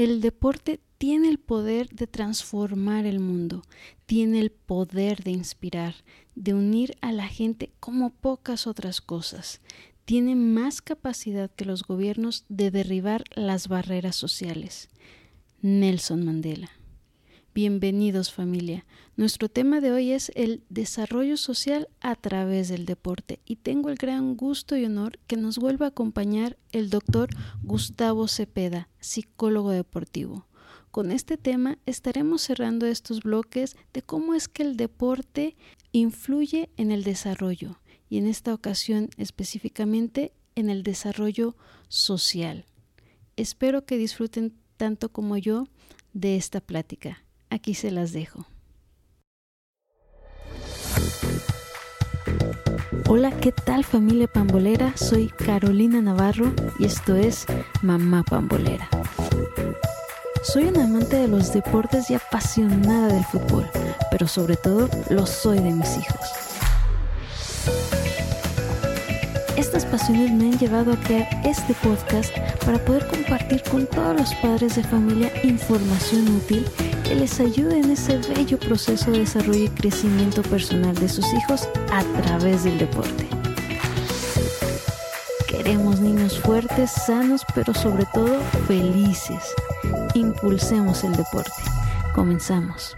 El deporte tiene el poder de transformar el mundo, tiene el poder de inspirar, de unir a la gente como pocas otras cosas. Tiene más capacidad que los gobiernos de derribar las barreras sociales. Nelson Mandela. Bienvenidos familia. Nuestro tema de hoy es el desarrollo social a través del deporte y tengo el gran gusto y honor que nos vuelva a acompañar el doctor Gustavo Cepeda, psicólogo deportivo. Con este tema estaremos cerrando estos bloques de cómo es que el deporte influye en el desarrollo y en esta ocasión específicamente en el desarrollo social. Espero que disfruten tanto como yo de esta plática. Aquí se las dejo. Hola, ¿qué tal familia pambolera? Soy Carolina Navarro y esto es Mamá Pambolera. Soy una amante de los deportes y apasionada del fútbol, pero sobre todo lo soy de mis hijos. Estas pasiones me han llevado a crear este podcast para poder compartir con todos los padres de familia información útil que les ayude en ese bello proceso de desarrollo y crecimiento personal de sus hijos a través del deporte. Queremos niños fuertes, sanos, pero sobre todo felices. Impulsemos el deporte. Comenzamos.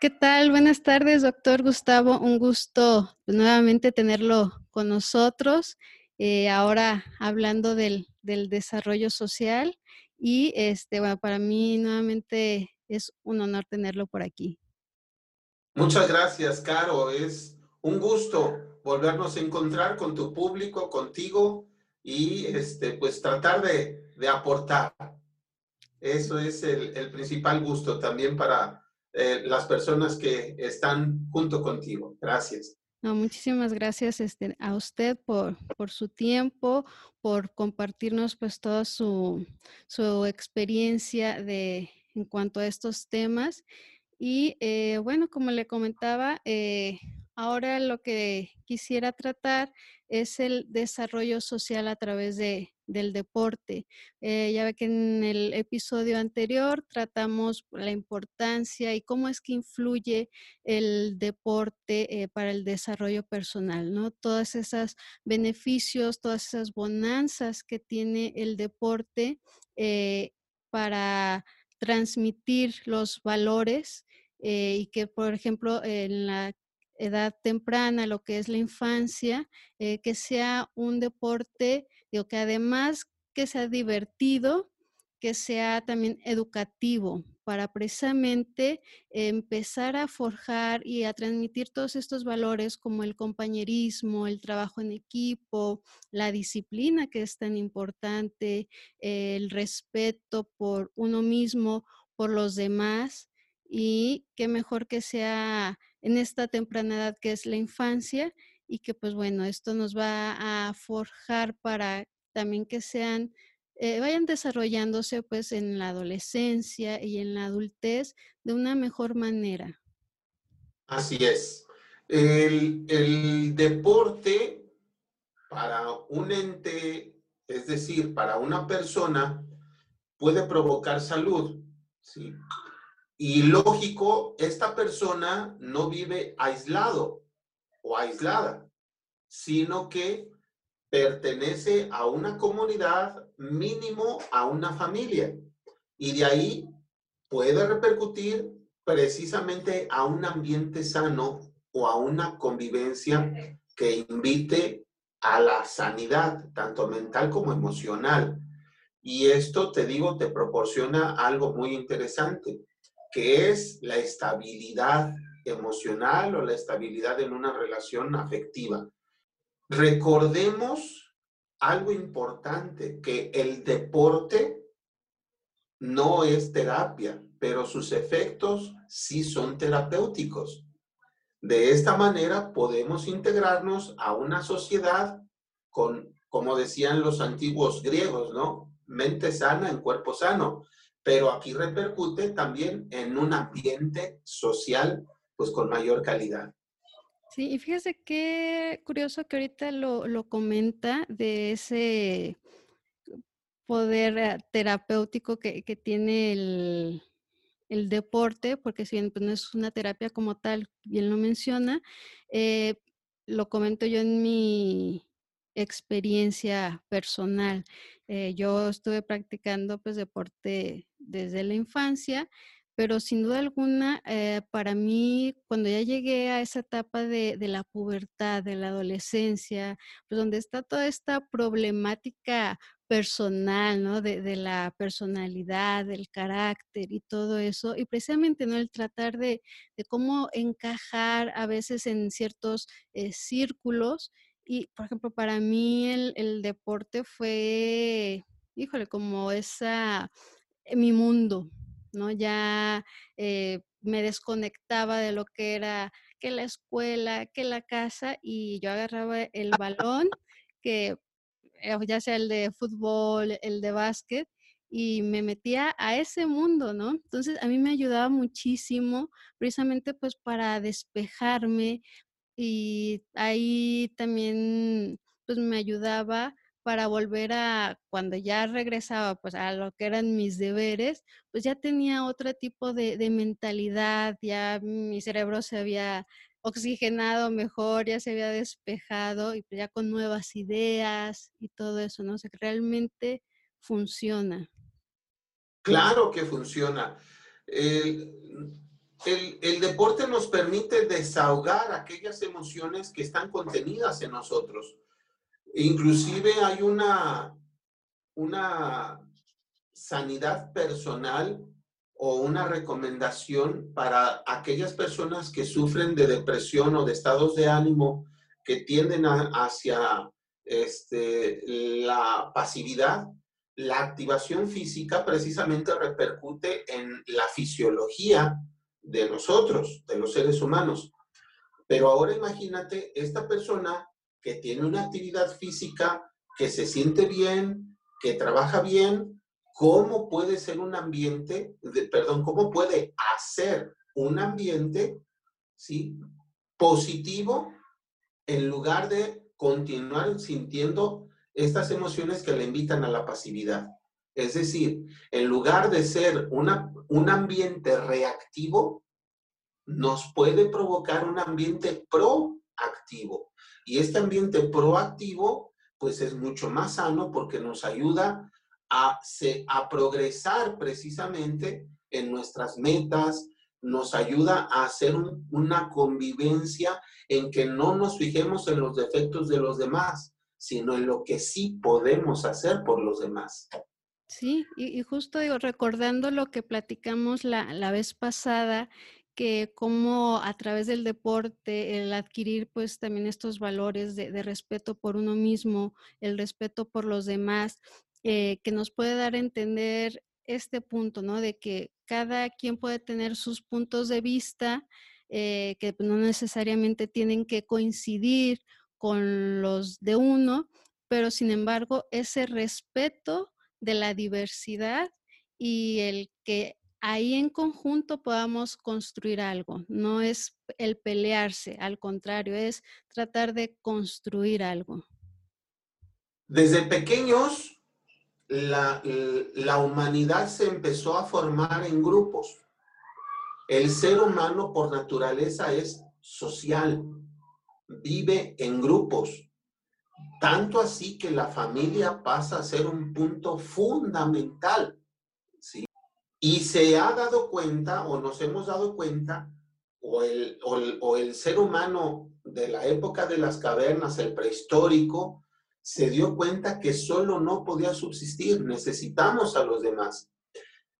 ¿Qué tal? Buenas tardes, doctor Gustavo. Un gusto nuevamente tenerlo con nosotros. Eh, ahora hablando del, del desarrollo social y este, bueno, para mí nuevamente es un honor tenerlo por aquí. Muchas gracias, Caro. Es un gusto volvernos a encontrar con tu público, contigo y este, pues tratar de, de aportar. Eso es el, principal gusto también para eh, las personas que están junto contigo. Gracias. Muchísimas gracias este, a usted por, su tiempo, por compartirnos pues toda su, su experiencia de, en cuanto a estos temas. Y eh, bueno, como le comentaba, eh, ahora lo que quisiera tratar es el desarrollo social a través de, del deporte. Eh, ya ve que en el episodio anterior tratamos la importancia y cómo es que influye el deporte eh, para el desarrollo personal, ¿no? Todas esas beneficios, todas esas bonanzas que tiene el deporte eh, para transmitir los valores y que, por ejemplo, en la edad temprana, lo que es la infancia, que sea un deporte Digo que además que sea divertido, que sea también educativo para precisamente empezar a forjar y a transmitir todos estos valores como el compañerismo, el trabajo en equipo, la disciplina que es tan importante, el respeto por uno mismo, por los demás y qué mejor que sea en esta temprana edad que es la infancia y que pues bueno, esto nos va a forjar para también que sean, eh, vayan desarrollándose pues en la adolescencia y en la adultez de una mejor manera. Así es. El, el deporte para un ente, es decir, para una persona, puede provocar salud, ¿sí? Y lógico, esta persona no vive aislado o aislada, sino que pertenece a una comunidad, mínimo a una familia. Y de ahí puede repercutir precisamente a un ambiente sano o a una convivencia que invite a la sanidad, tanto mental como emocional. Y esto, te digo, te proporciona algo muy interesante, que es la estabilidad emocional o la estabilidad en una relación afectiva. Recordemos algo importante, que el deporte no es terapia, pero sus efectos sí son terapéuticos. De esta manera podemos integrarnos a una sociedad con, como decían los antiguos griegos, ¿no? Mente sana en cuerpo sano. Pero aquí repercute también en un ambiente social pues con mayor calidad. Sí, y fíjese qué curioso que ahorita lo, lo comenta de ese poder eh, terapéutico que, tiene el, deporte, porque si bien pues, no es una terapia como tal, bien lo menciona, eh, lo comento yo en mi experiencia personal. Eh, yo estuve practicando pues deporte desde la infancia, pero sin duda alguna, eh, para mí, cuando ya llegué a esa etapa de, la pubertad, de la adolescencia, pues donde está toda esta problemática personal, ¿no? De, la personalidad, del carácter y todo eso, y precisamente, ¿no? El tratar de, cómo encajar a veces en ciertos eh, círculos y, por ejemplo, para mí el, deporte fue, híjole, como esa, eh, mi mundo, ¿no? Ya eh, me desconectaba de lo que era que la escuela, que la casa, y yo agarraba el balón, que eh, ya sea el de fútbol, el de básquet, y me metía a ese mundo, ¿no? Entonces a mí me ayudaba muchísimo, precisamente pues para despejarme, y ahí también, pues, me ayudaba para volver a cuando ya regresaba, pues, a lo que eran mis deberes, pues, ya tenía otro tipo de mentalidad, ya mi cerebro se había oxigenado mejor, ya se había despejado y, pues, ya con nuevas ideas y todo eso, ¿no? O sea, realmente funciona. Claro que funciona. El, deporte nos permite desahogar aquellas emociones que están contenidas en nosotros. Inclusive hay una, una sanidad personal o una recomendación para aquellas personas que sufren de depresión o de estados de ánimo que tienden hacia este, la pasividad. La activación física precisamente repercute en la fisiología de nosotros, de los seres humanos. Pero ahora imagínate esta persona que tiene una actividad física, que se siente bien, que trabaja bien, ¿cómo puede ser un ambiente, perdón, cómo puede hacer un ambiente, ¿sí? Positivo en lugar de continuar sintiendo estas emociones que le invitan a la pasividad. Es decir, en lugar de ser una, un ambiente reactivo, nos puede provocar un ambiente proactivo. Y este ambiente proactivo, pues es mucho más sano porque nos ayuda a, progresar precisamente en nuestras metas, nos ayuda a hacer una convivencia en que no nos fijemos en los defectos de los demás, sino en lo que sí podemos hacer por los demás. Sí, y, justo digo, recordando lo que platicamos la, vez pasada, que como a través del deporte, el adquirir pues también estos valores de, respeto por uno mismo, el respeto por los demás, eh, que nos puede dar a entender este punto, ¿no? De que cada quien puede tener sus puntos de vista, eh, que no necesariamente tienen que coincidir con los de uno, pero sin embargo ese respeto de la diversidad y el que ahí en conjunto podamos construir algo. No es el pelearse, al contrario, es tratar de construir algo. Desde pequeños, la, la humanidad se empezó a formar en grupos. El ser humano por naturaleza es social, vive en grupos. Tanto así que la familia pasa a ser un punto fundamental. ¿sí? Y se ha dado cuenta, o nos hemos dado cuenta, o el, o el ser humano de la época de las cavernas, el prehistórico, se dio cuenta que solo no podía subsistir, necesitamos a los demás.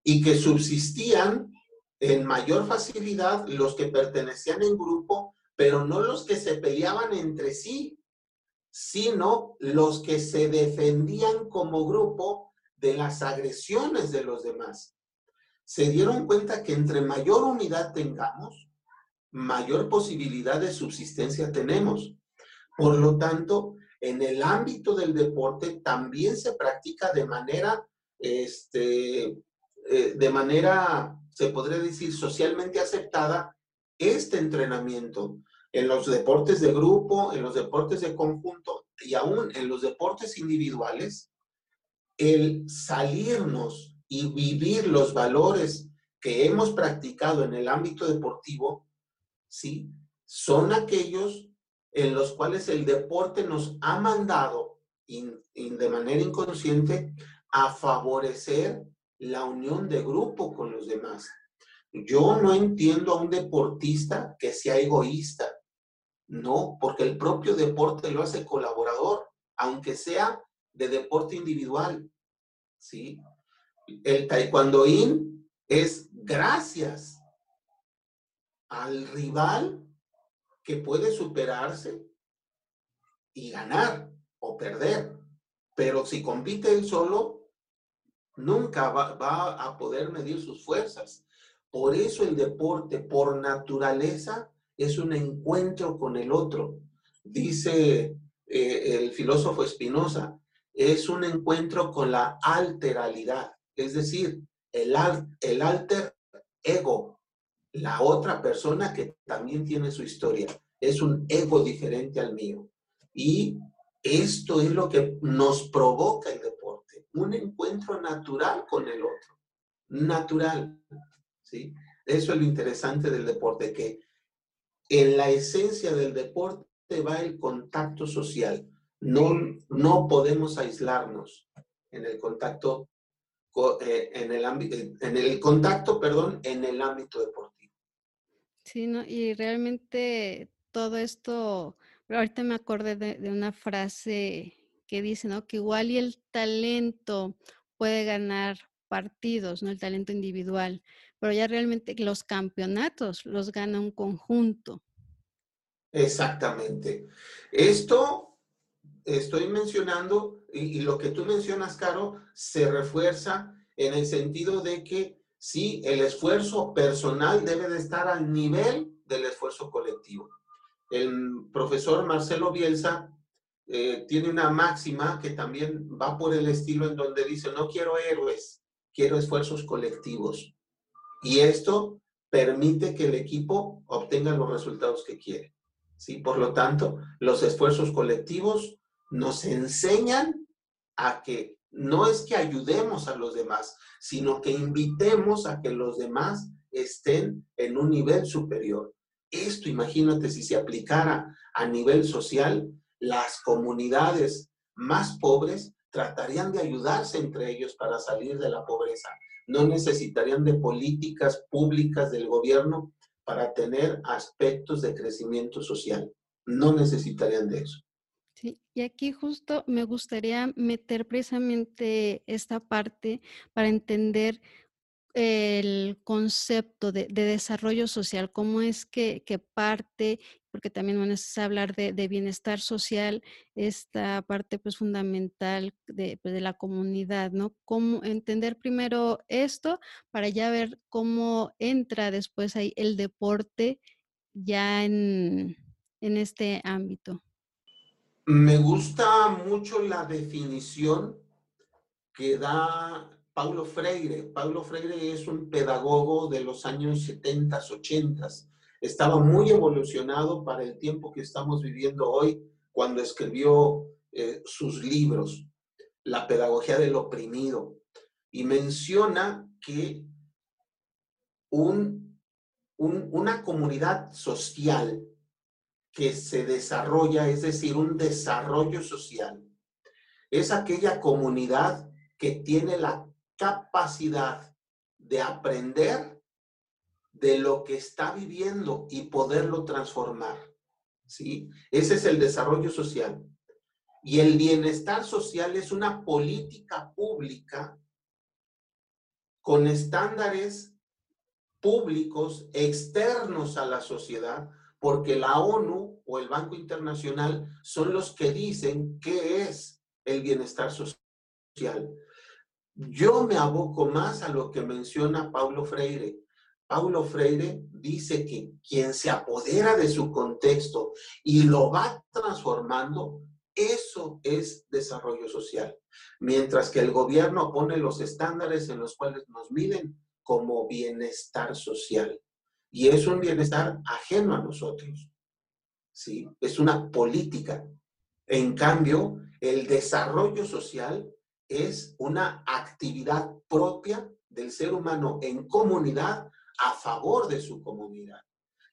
Y que subsistían en mayor facilidad los que pertenecían en grupo, pero no los que se peleaban entre sí, sino los que se defendían como grupo de las agresiones de los demás. Se dieron cuenta que entre mayor unidad tengamos, mayor posibilidad de subsistencia tenemos. Por lo tanto, en el ámbito del deporte también se practica de manera, este, eh, de manera, se podría decir, socialmente aceptada este entrenamiento en los deportes de grupo, en los deportes de conjunto y aún en los deportes individuales, el salirnos y vivir los valores que hemos practicado en el ámbito deportivo, ¿sí? Son aquellos en los cuales el deporte nos ha mandado de manera inconsciente a favorecer la unión de grupo con los demás. Yo no entiendo a un deportista que sea egoísta. No, porque el propio deporte lo hace colaborador, aunque sea de deporte individual. ¿Sí? El taekwondoín es gracias al rival que puede superarse y ganar o perder. Pero si compite él solo, nunca va, va, a poder medir sus fuerzas. Por eso el deporte, por naturaleza, es un encuentro con el otro. Dice eh, el filósofo Espinosa, es un encuentro con la alteralidad, es decir, el, el alter ego, la otra persona que también tiene su historia. Es un ego diferente al mío. Y esto es lo que nos provoca el deporte, un encuentro natural con el otro, natural. ¿sí? Eso es lo interesante del deporte, que en la esencia del deporte va el contacto social. No, no podemos aislarnos en el contacto eh, en el ámbito, en el contacto, perdón, en el ámbito deportivo. Sí, ¿no? y realmente todo esto, ahorita me acordé de, una frase que dice, ¿no? Que igual y el talento puede ganar partidos, ¿no? El talento individual, pero ya realmente los campeonatos los gana un conjunto. Exactamente. Esto estoy mencionando, y, lo que tú mencionas, Caro, se refuerza en el sentido de que sí, el esfuerzo personal debe de estar al nivel del esfuerzo colectivo. El profesor Marcelo Bielsa eh, tiene una máxima que también va por el estilo en donde dice, no quiero héroes, quiero esfuerzos colectivos. Y esto permite que el equipo obtenga los resultados que quiere. ¿sí? Por lo tanto, los esfuerzos colectivos nos enseñan a que no es que ayudemos a los demás, sino que invitemos a que los demás estén en un nivel superior. Esto, imagínate, si se aplicara a nivel social, las comunidades más pobres tratarían de ayudarse entre ellos para salir de la pobreza no necesitarían de políticas públicas del gobierno para tener aspectos de crecimiento social. No necesitarían de eso. Sí, y aquí justo me gustaría meter precisamente esta parte para entender el concepto de, de desarrollo social, cómo es que, que parte porque también bueno, es hablar de, bienestar social, esta parte pues fundamental de, pues, de, la comunidad, ¿no? Cómo entender primero esto para ya ver cómo entra después ahí el deporte ya en, en este ámbito. Me gusta mucho la definición que da Paulo Freire. Paulo Freire es un pedagogo de los años 70, 80 estaba muy evolucionado para el tiempo que estamos viviendo hoy cuando escribió eh, sus libros, La pedagogía del oprimido, y menciona que un, un, una comunidad social que se desarrolla, es decir, un desarrollo social, es aquella comunidad que tiene la capacidad de aprender de lo que está viviendo y poderlo transformar. ¿sí? Ese es el desarrollo social. Y el bienestar social es una política pública con estándares públicos externos a la sociedad, porque la ONU o el Banco Internacional son los que dicen qué es el bienestar social. Yo me aboco más a lo que menciona Paulo Freire, Paulo Freire dice que quien se apodera de su contexto y lo va transformando, eso es desarrollo social. Mientras que el gobierno pone los estándares en los cuales nos miden como bienestar social. Y es un bienestar ajeno a nosotros. ¿sí? Es una política. En cambio, el desarrollo social es una actividad propia del ser humano en comunidad a favor de su comunidad.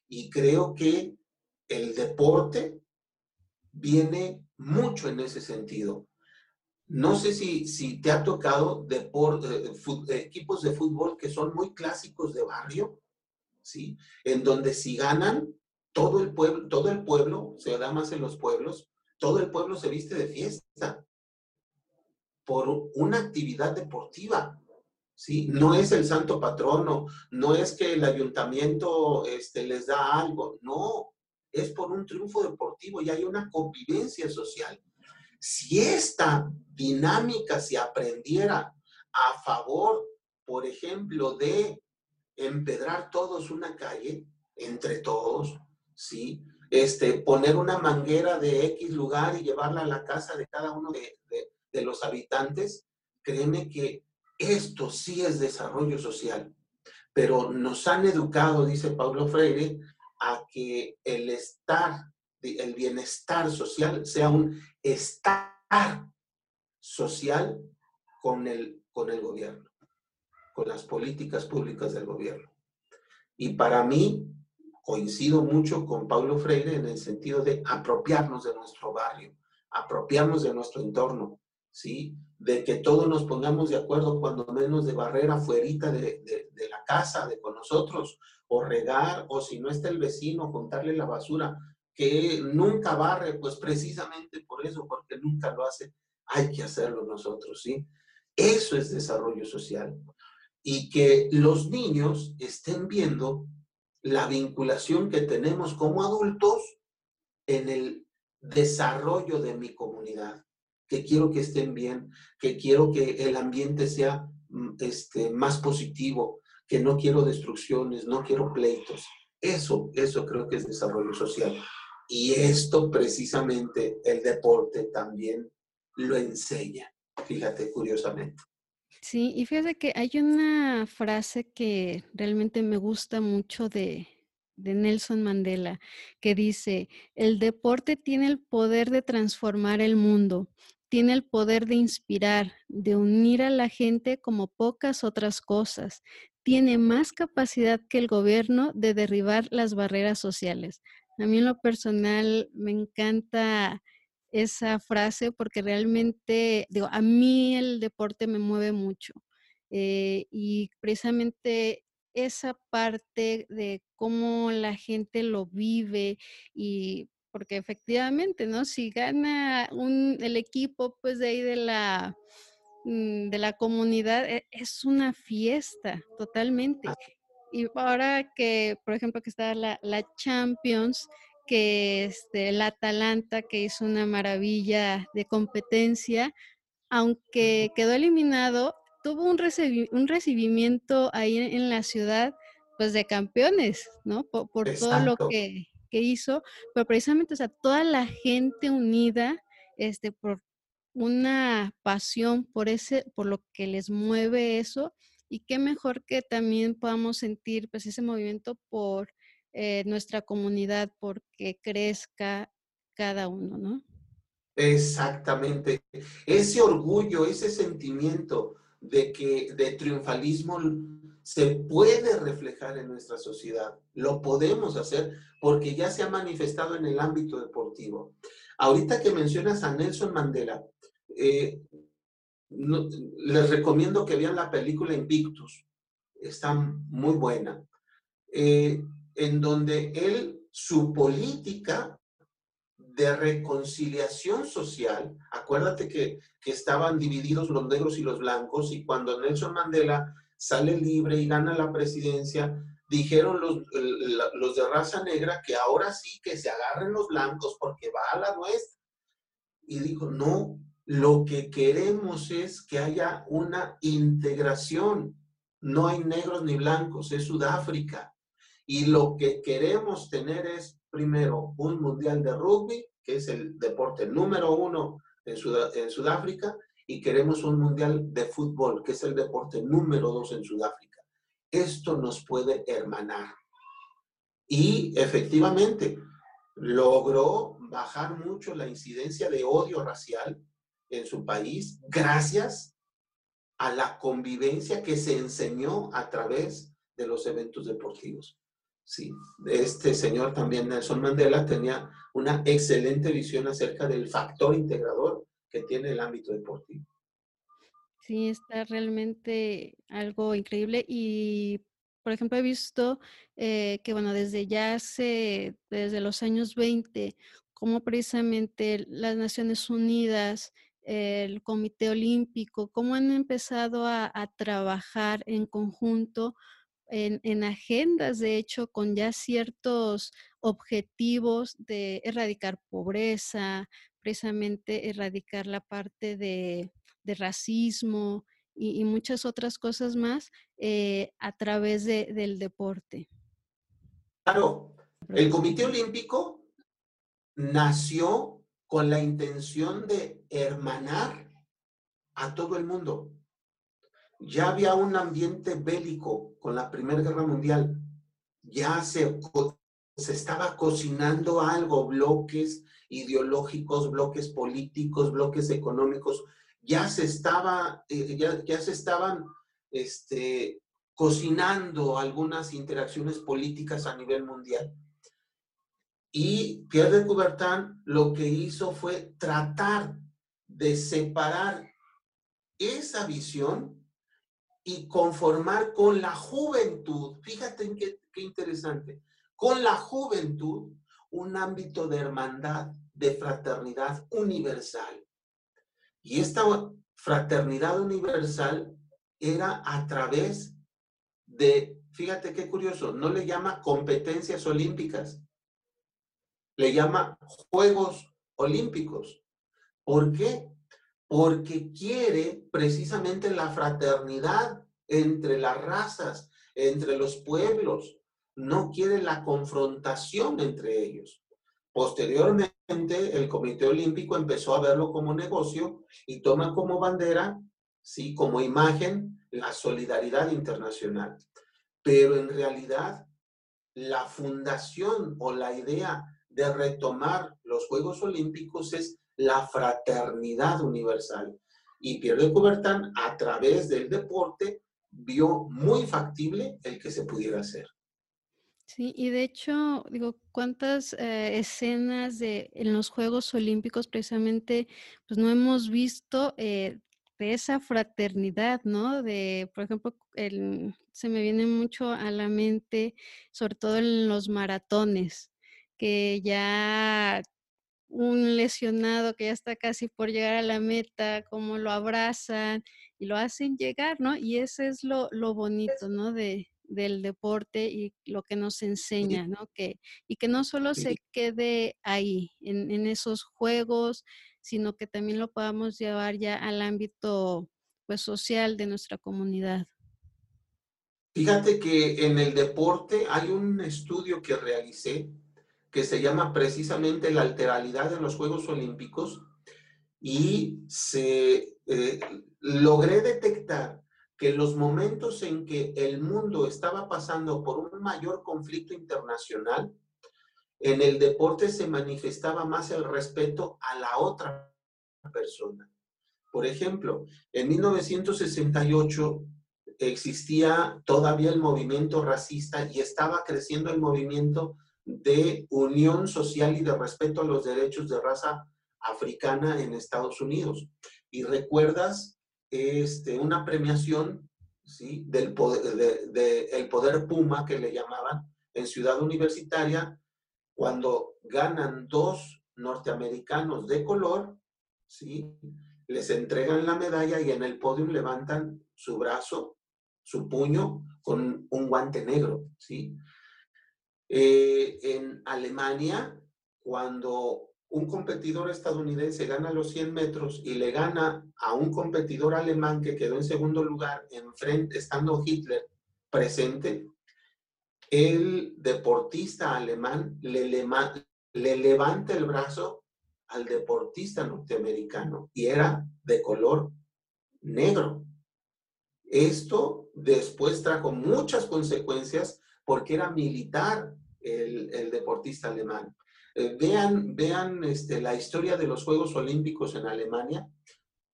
Y creo que el deporte viene mucho en ese sentido. No sé si, si te ha tocado eh, equipos de fútbol que son muy clásicos de barrio, ¿sí? En donde si ganan, todo el pueblo, todo el pueblo, se da más en los pueblos, todo el pueblo se viste de fiesta por una actividad deportiva. ¿Sí? No es el santo patrono, no es que el ayuntamiento este, les da algo, no, es por un triunfo deportivo y hay una convivencia social. Si esta dinámica se aprendiera a favor, por ejemplo, de empedrar todos una calle, entre todos, ¿sí? Este, poner una manguera de X lugar y llevarla a la casa de cada uno de, de los habitantes, créeme que esto sí es desarrollo social. Pero nos han educado, dice Pablo Freire, a que el estar, el bienestar social sea un estar social con el, con el gobierno, con las políticas públicas del gobierno. Y para mí, coincido mucho con Pablo Freire en el sentido de apropiarnos de nuestro barrio, apropiarnos de nuestro entorno, ¿sí? De que todos nos pongamos de acuerdo cuando menos de barrera fuerita de, de, la casa, de con nosotros, o regar, o si no está el vecino, contarle la basura, que nunca barre, pues precisamente por eso, porque nunca lo hace, hay que hacerlo nosotros, ¿sí? Eso es desarrollo social. Y que los niños estén viendo la vinculación que tenemos como adultos en el desarrollo de mi comunidad que quiero que estén bien, que quiero que el ambiente sea mm, este, más positivo, que no quiero destrucciones, no quiero pleitos. Eso, eso creo que es desarrollo social. Y esto precisamente el deporte también lo enseña, fíjate, curiosamente. Sí, y fíjate que hay una frase que realmente me gusta mucho de, de Nelson Mandela, que dice, el deporte tiene el poder de transformar el mundo tiene el poder de inspirar, de unir a la gente como pocas otras cosas. Tiene más capacidad que el gobierno de derribar las barreras sociales. A mí en lo personal me encanta esa frase porque realmente, digo, a mí el deporte me mueve mucho. Eh, y precisamente esa parte de cómo la gente lo vive y porque efectivamente, ¿no? Si gana un, el equipo, pues de ahí de la, mm, de la comunidad, e, es una fiesta totalmente. Y ahora que, por ejemplo, que está la, la Champions, que este, el Atalanta, que hizo una maravilla de competencia, aunque quedó eliminado, tuvo un, un recibimiento ahí en, la ciudad, pues de campeones, ¿no? Por, por todo lo que, que hizo, pero precisamente, o sea, toda la gente unida, este, por una pasión por ese, por lo que les mueve eso, y qué mejor que también podamos sentir, pues, ese movimiento por eh, nuestra comunidad, porque crezca cada uno, ¿no? Exactamente. Ese orgullo, ese sentimiento de que de triunfalismo se puede reflejar en nuestra sociedad. Lo podemos hacer porque ya se ha manifestado en el ámbito deportivo. Ahorita que mencionas a Nelson Mandela, eh, les recomiendo que vean la película Invictus. Está muy buena. Eh, en donde él, su política de reconciliación social, acuérdate que, que estaban divididos los negros y los blancos, y cuando Nelson Mandela sale libre y gana la presidencia, dijeron los, los de raza negra que ahora sí que se agarren los blancos porque va a la nuestra. Y dijo, no, lo que queremos es que haya una integración. No hay negros ni blancos, es Sudáfrica. Y lo que queremos tener es, primero, un mundial de rugby, que es el deporte número uno en, en Sudáfrica, y queremos un mundial de fútbol, que es el deporte número dos en Sudáfrica. Esto nos puede hermanar. Y efectivamente, logró bajar mucho la incidencia de odio racial en su país gracias a la convivencia que se enseñó a través de los eventos deportivos. Sí, este señor también, Nelson Mandela, tenía una excelente visión acerca del factor integrador que tiene el ámbito deportivo. Sí, está realmente algo increíble y, por ejemplo, he visto eh, que, bueno, desde ya hace, desde los años 20, como precisamente las Naciones Unidas, el Comité Olímpico, cómo han empezado a, a trabajar en conjunto en, agendas, de hecho, con ya ciertos objetivos de erradicar pobreza, precisamente erradicar la parte de, racismo y, muchas otras cosas más eh, a través del deporte. Claro, el Comité Olímpico nació con la intención de hermanar a todo el mundo ya había un ambiente bélico con la Primera Guerra Mundial, ya se, se estaba cocinando algo, bloques ideológicos, bloques políticos, bloques económicos, ya se estaba, eh, ya, se estaban este, cocinando algunas interacciones políticas a nivel mundial. Y Pierre de Coubertin lo que hizo fue tratar de separar esa visión y conformar con la juventud, fíjate qué, qué interesante, con la juventud un ámbito de hermandad, de fraternidad universal. Y esta fraternidad universal era a través de, fíjate qué curioso, no le llama competencias olímpicas, le llama Juegos Olímpicos. ¿Por qué? porque quiere precisamente la fraternidad entre las razas, entre los pueblos, no quiere la confrontación entre ellos. Posteriormente, el Comité Olímpico empezó a verlo como negocio y toma como bandera, sí, como imagen, la solidaridad internacional. Pero en realidad, la fundación o la idea de retomar los Juegos Olímpicos es la fraternidad universal. Y Pierre de Coubertin, a través del deporte, vio muy factible el que se pudiera hacer. Sí, y de hecho, digo, cuántas eh, escenas de, en los Juegos Olímpicos precisamente, pues no hemos visto eh, de esa fraternidad, ¿no? De, por ejemplo, el, se me viene mucho a la mente, sobre todo en los maratones, que ya un lesionado que ya está casi por llegar a la meta, cómo lo abrazan y lo hacen llegar, ¿no? Y ese es lo, lo bonito, ¿no? De, del deporte y lo que nos enseña, ¿no? Que, y que no solo se quede ahí, en, en esos juegos, sino que también lo podamos llevar ya al ámbito pues, social de nuestra comunidad. Fíjate que en el deporte hay un estudio que realicé que se llama precisamente la alteralidad de los Juegos Olímpicos y se eh, logré detectar que los momentos en que el mundo estaba pasando por un mayor conflicto internacional, en el deporte se manifestaba más el respeto a la otra persona. Por ejemplo, en 1968 existía todavía el movimiento racista y estaba creciendo el movimiento de unión social y de respeto a los derechos de raza africana en Estados Unidos. Y recuerdas este, una premiación ¿sí? del poder, de, el poder Puma, que le llamaban, en Ciudad Universitaria, cuando ganan dos norteamericanos de color, ¿sí? les entregan la medalla y en el podio levantan su brazo, su puño, con un guante negro. ¿sí? Eh, en Alemania, cuando un competidor estadounidense gana los 100 metros y le gana a un competidor alemán que quedó en segundo lugar, estando Hitler presente, el deportista alemán le, le levanta el brazo al deportista norteamericano y era de color negro. Esto después trajo muchas consecuencias porque era militar el, deportista alemán. Eh, vean vean este, la historia de los Juegos Olímpicos en Alemania.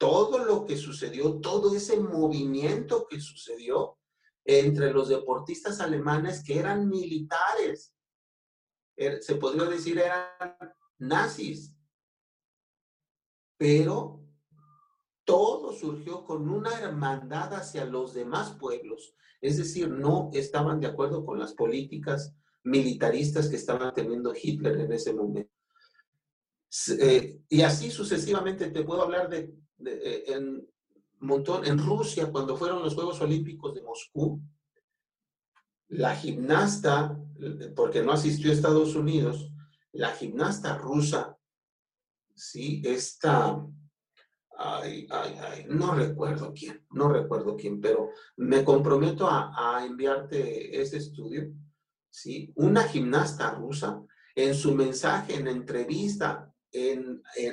todo lo que sucedió, todo ese movimiento que sucedió entre los deportistas alemanes que eran militares. Er, se podría decir eran nazis. Pero todo surgió con una hermandad hacia los demás pueblos. Es decir, no estaban de acuerdo con las políticas militaristas que estaban teniendo Hitler en ese momento. Eh, y así sucesivamente te puedo hablar de, eh, en montón en Rusia cuando fueron los Juegos Olímpicos de Moscú. La gimnasta, porque no asistió a Estados Unidos, la gimnasta rusa, sí, esta, no recuerdo quién, no recuerdo quién, pero me comprometo a enviarte ese estudio, sí, una gimnasta rusa en su mensaje, en entrevista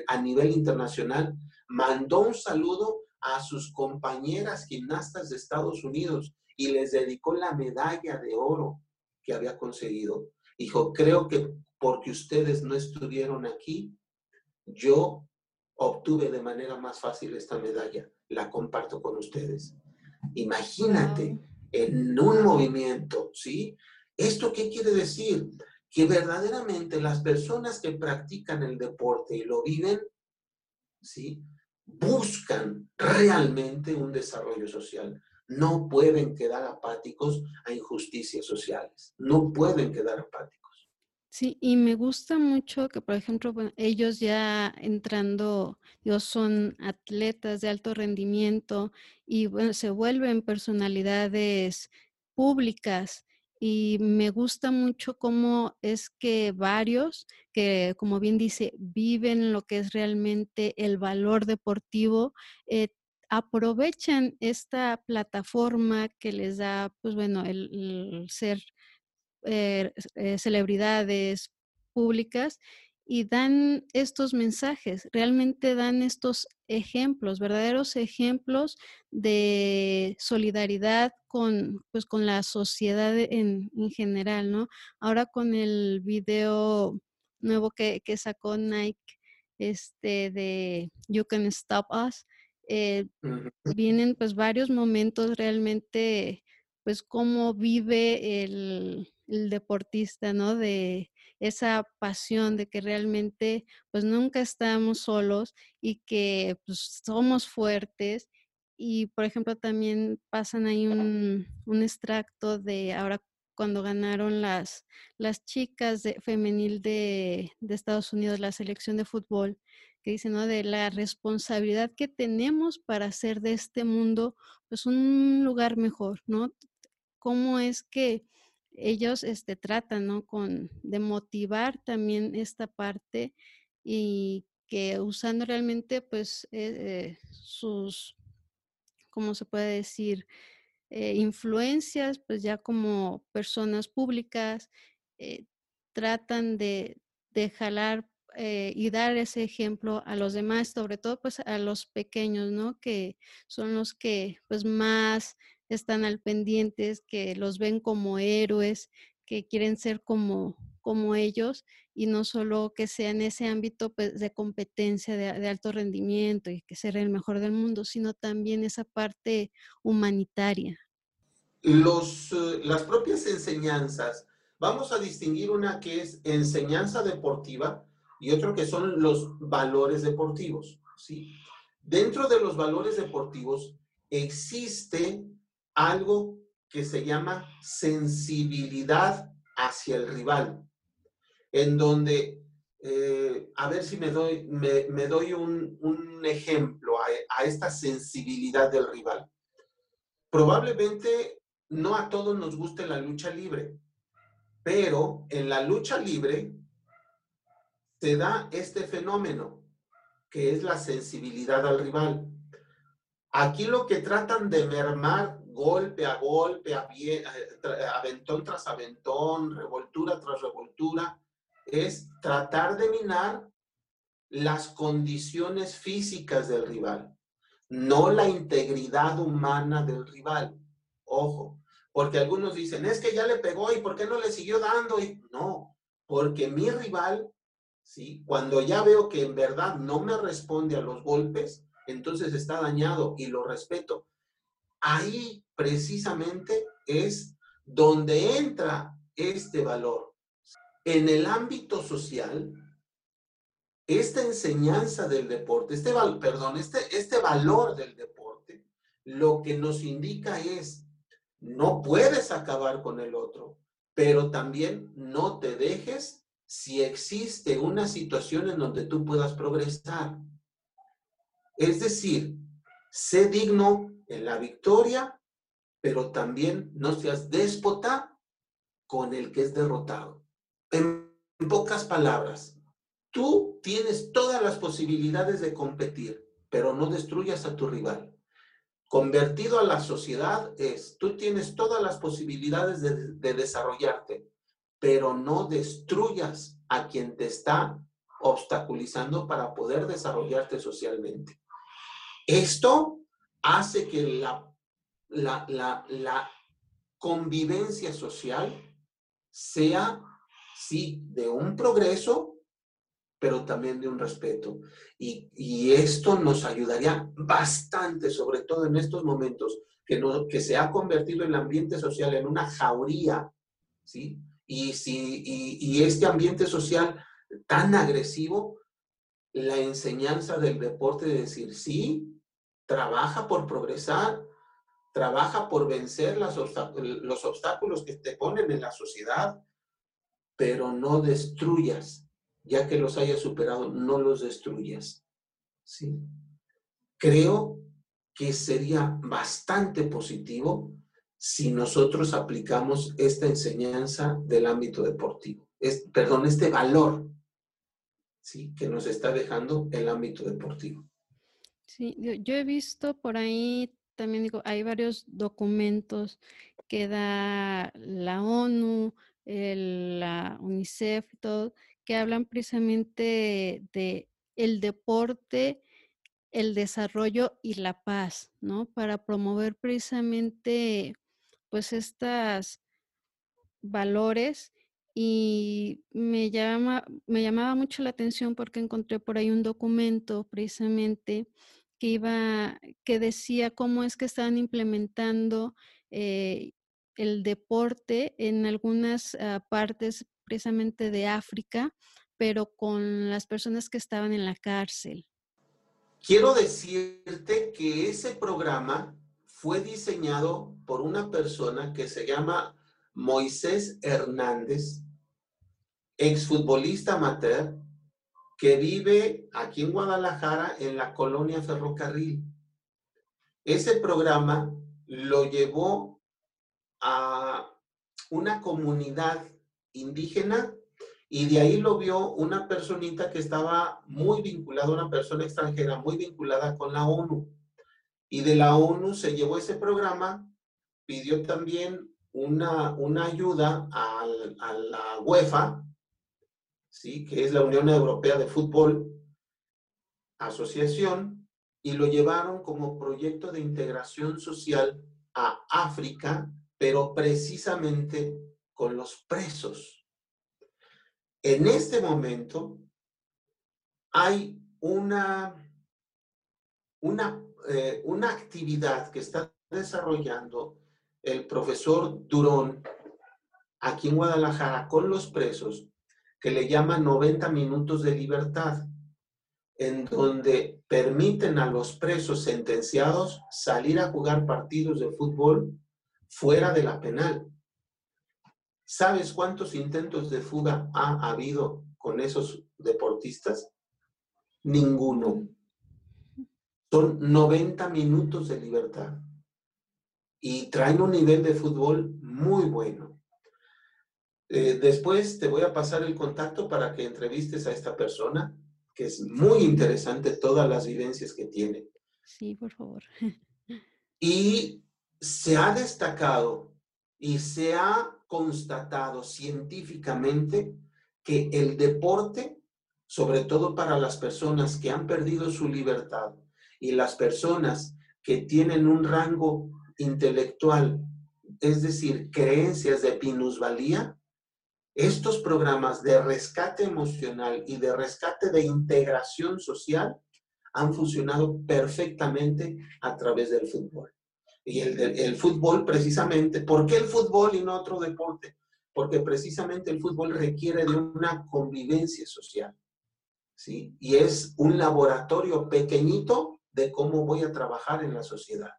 a nivel internacional, mandó un saludo a sus compañeras gimnastas de Estados Unidos y les dedicó la medalla de oro que había conseguido. Dijo, creo que porque ustedes no estuvieron aquí, yo obtuve de manera más fácil esta medalla. La comparto con ustedes. Imagínate, en un movimiento, ¿sí? ¿Esto qué quiere decir? que verdaderamente las personas que practican el deporte y lo viven, ¿sí? buscan realmente un desarrollo social. No pueden quedar apáticos a injusticias sociales. No pueden quedar apáticos. Sí, y me gusta mucho que, por ejemplo, ellos ya entrando, ellos son atletas de alto rendimiento y bueno, se vuelven personalidades públicas y me gusta mucho cómo es que varios que, como bien dice, viven lo que es realmente el valor deportivo, eh, aprovechan esta plataforma que les da, pues bueno, el, ser eh, eh, celebridades públicas y dan estos mensajes, realmente dan estos ejemplos, verdaderos ejemplos de solidaridad con, pues, con la sociedad en, general, ¿no? Ahora con el video nuevo que, sacó Nike, este de You Can Stop Us, eh, vienen pues varios momentos realmente, pues cómo vive el, el deportista, ¿no? De, esa pasión de que realmente pues nunca estamos solos y que pues, somos fuertes. Y por ejemplo también pasan ahí un, extracto de ahora cuando ganaron las, las chicas de, femenil de, de, Estados Unidos, la selección de fútbol, que dicen, ¿no? De la responsabilidad que tenemos para hacer de este mundo, pues, un lugar mejor, ¿no? ¿Cómo es que ellos este, tratan, ¿no? Con, de motivar también esta parte y que usando realmente, pues, eh, sus, ¿cómo se puede decir? Eh, influencias, pues ya como personas públicas, eh, tratan de, de jalar y dar ese ejemplo a los demás, sobre todo pues a los pequeños, ¿no? Que son los que pues más están al pendientes, que los ven como héroes, que quieren ser como, como ellos y no solo que sea en ese ámbito pues, de competencia de, alto rendimiento y que ser el mejor del mundo, sino también esa parte humanitaria. Los, eh, las propias enseñanzas, vamos a distinguir una que es enseñanza deportiva y otro que son los valores deportivos. ¿sí? Dentro de los valores deportivos existe algo que se llama sensibilidad hacia el rival, en donde, eh, a ver si me doy, me, doy un, ejemplo a, a, esta sensibilidad del rival. Probablemente no a todos nos guste la lucha libre, pero en la lucha libre se da este fenómeno, que es la sensibilidad al rival. Aquí lo que tratan de mermar golpe a golpe, aventón tras aventón, revoltura tras revoltura, es tratar de minar las condiciones físicas del rival, no la integridad humana del rival. Ojo, porque algunos dicen, es que ya le pegó y ¿por qué no le siguió dando? Y no, porque mi rival, ¿sí? cuando ya veo que en verdad no me responde a los golpes, entonces está dañado y lo respeto. Ahí precisamente es donde entra este valor. En el ámbito social, esta enseñanza del deporte, este, perdón, este, este valor del deporte, lo que nos indica es, no puedes acabar con el otro, pero también no te dejes si existe una situación en donde tú puedas progresar. Es decir, sé digno en la victoria, pero también no seas déspota con el que es derrotado. En pocas palabras, tú tienes todas las posibilidades de competir, pero no destruyas a tu rival. Convertido a la sociedad es, tú tienes todas las posibilidades de, de desarrollarte, pero no destruyas a quien te está obstaculizando para poder desarrollarte socialmente. Esto hace que la, la, convivencia social sea, sí, de un progreso, pero también de un respeto. Y, y, esto nos ayudaría bastante, sobre todo en estos momentos, que, no, que se ha convertido el ambiente social en una jauría, ¿sí? Y, si, y este ambiente social tan agresivo, la enseñanza del deporte de decir, sí, trabaja por progresar, trabaja por vencer los obstáculos que te ponen en la sociedad, pero no destruyas, ya que los hayas superado, no los destruyas. ¿sí? Creo que sería bastante positivo si nosotros aplicamos esta enseñanza del ámbito deportivo, es, perdón, este valor ¿sí? que nos está dejando el ámbito deportivo. Sí, yo, he visto por ahí, también digo, hay varios documentos que da la ONU, la UNICEF, todo, que hablan precisamente de el deporte, el desarrollo y la paz, ¿no? Para promover precisamente, pues, estas valores y me llama, me llamaba mucho la atención porque encontré por ahí un documento precisamente que iba, que decía cómo es que estaban implementando eh, el deporte en algunas ah, partes precisamente de África, pero con las personas que estaban en la cárcel. Quiero decirte que ese programa fue diseñado por una persona que se llama Moisés Hernández, exfutbolista amateur, que vive aquí en Guadalajara, en la colonia Ferrocarril. Ese programa lo llevó a una comunidad indígena y de ahí lo vio una personita que estaba muy vinculada, una persona extranjera muy vinculada con la ONU. Y de la ONU se llevó ese programa, pidió también una, una ayuda a, a la UEFA, ¿sí? que es la Unión Europea de Fútbol, asociación, y lo llevaron como proyecto de integración social a África, pero precisamente con los presos. En este momento hay una, una, eh, una actividad que está desarrollando el profesor Durón aquí en Guadalajara con los presos que le llaman 90 minutos de libertad, en donde permiten a los presos sentenciados salir a jugar partidos de fútbol fuera de la penal. ¿Sabes cuántos intentos de fuga ha habido con esos deportistas? Ninguno. Son 90 minutos de libertad. Y traen un nivel de fútbol muy bueno. Eh, después te voy a pasar el contacto para que entrevistes a esta persona, que es muy interesante todas las vivencias que tiene. Sí, por favor. Y se ha destacado y se ha constatado científicamente que el deporte, sobre todo para las personas que han perdido su libertad y las personas que tienen un rango intelectual, es decir, creencias de pinusvalía, estos programas de rescate emocional y de rescate de integración social han funcionado perfectamente a través del fútbol. Y el, fútbol precisamente, ¿por qué el fútbol y no otro deporte? Porque precisamente el fútbol requiere de una convivencia social. ¿sí? Y es un laboratorio pequeñito de cómo voy a trabajar en la sociedad.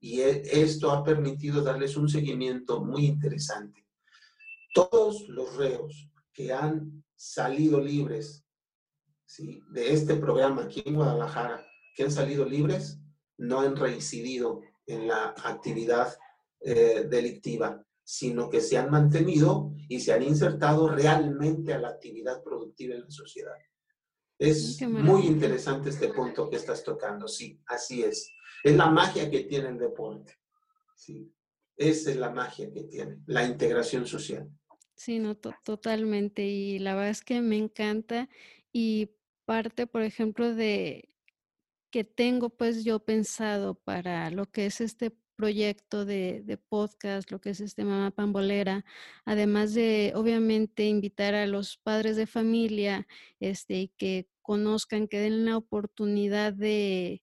Y e, esto ha permitido darles un seguimiento muy interesante. Todos los reos que han salido libres ¿sí? de este programa aquí en Guadalajara, que han salido libres, no han reincidido en la actividad eh, delictiva, sino que se han mantenido y se han insertado realmente a la actividad productiva en la sociedad. Es muy interesante este punto que estás tocando, sí, así es. Es la magia que tiene el deporte, sí. Esa es la magia que tiene, la integración social. Sí, no, totalmente. Y la verdad es que me encanta y parte, por ejemplo, de que tengo pues yo pensado para lo que es este proyecto de, de, podcast, lo que es este Mamá Pambolera, además de obviamente invitar a los padres de familia este, y que conozcan, que den la oportunidad de,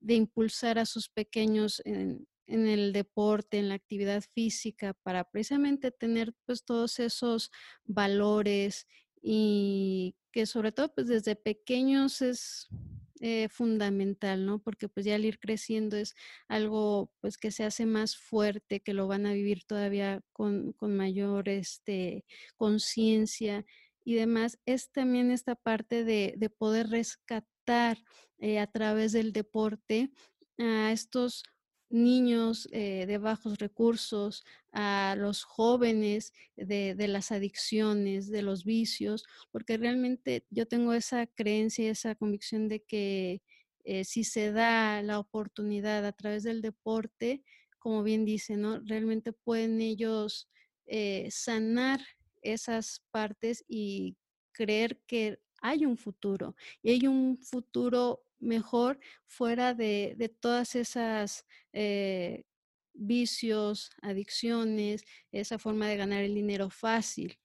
de impulsar a sus pequeños en, en, el deporte, en la actividad física, para precisamente tener pues todos esos valores y que sobre todo pues desde pequeños es eh, fundamental, ¿no? Porque pues ya al ir creciendo es algo pues que se hace más fuerte, que lo van a vivir todavía con, mayor este, conciencia y demás. Es también esta parte de, poder rescatar eh, a través del deporte a estos niños eh, de bajos recursos, a los jóvenes de, las adicciones, de los vicios, porque realmente yo tengo esa creencia, esa convicción de que eh, si se da la oportunidad a través del deporte, como bien dice, ¿no? Realmente pueden ellos eh, sanar esas partes y creer que hay un futuro y hay un futuro mejor fuera de, todas esas eh, vicios, adicciones, esa forma de ganar el dinero fácil,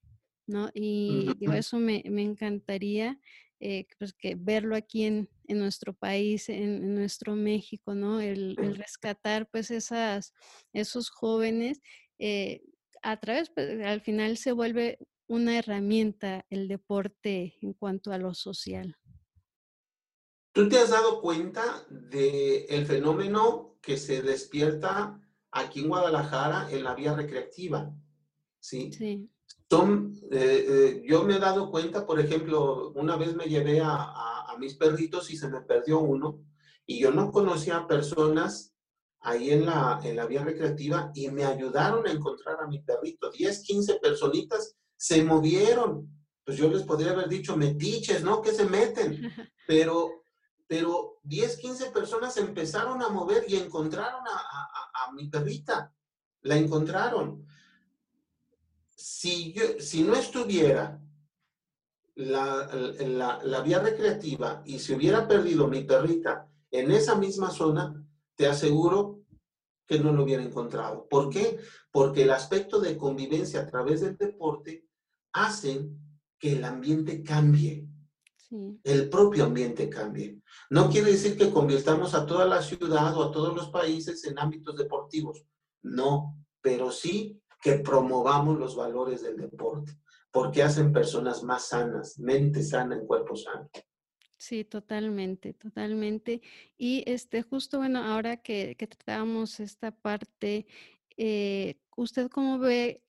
¿no? Y eso me, encantaría eh, pues que verlo aquí en, nuestro país, en, nuestro México, ¿no? El, rescatar pues esas, esos jóvenes eh, a través, pues, al final se vuelve una herramienta el deporte en cuanto a lo social. ¿Tú te has dado cuenta del el fenómeno que se despierta aquí en Guadalajara en la vía recreativa? Sí. sí. Son, eh, eh, yo me he dado cuenta, por ejemplo, una vez me llevé a, a, mis perritos y se me perdió uno y yo no conocía a personas ahí en la, en la vía recreativa y me ayudaron a encontrar a mi perrito. 10, 15 personitas se movieron. Pues yo les podría haber dicho metiches, ¿no? Que se meten. Pero pero 10, 15 personas empezaron a mover y encontraron a, mi perrita. La encontraron. Si, yo, si no estuviera la, la, la, vía recreativa y se hubiera perdido mi perrita en esa misma zona, te aseguro que no lo hubiera encontrado. ¿Por qué? Porque el aspecto de convivencia a través del deporte hace que el ambiente cambie el propio ambiente cambie. No quiere decir que convirtamos a toda la ciudad o a todos los países en ámbitos deportivos. No, pero sí que promovamos los valores del deporte, porque hacen personas más sanas, mente sana en cuerpo sano. Sí, totalmente, totalmente. Y este, justo bueno, ahora que, que tratamos esta parte, eh, ¿usted cómo ve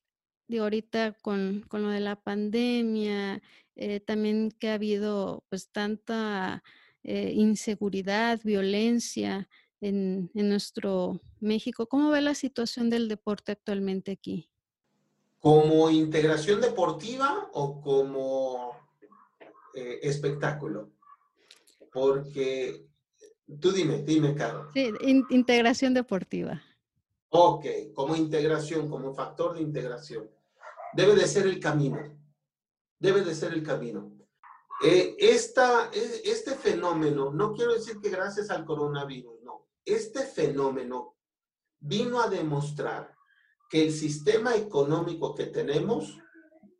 de ahorita con, con, lo de la pandemia, eh, también que ha habido pues tanta eh, inseguridad, violencia en, nuestro México. ¿Cómo ve la situación del deporte actualmente aquí? ¿Como integración deportiva o como eh, espectáculo? Porque tú dime, dime, Carlos. Sí, integración deportiva. Ok, como integración, como factor de integración. Debe de ser el camino debe de ser el camino. Eh, esta, e, este fenómeno, no quiero decir que gracias al coronavirus, no, este fenómeno vino a demostrar que el sistema económico que tenemos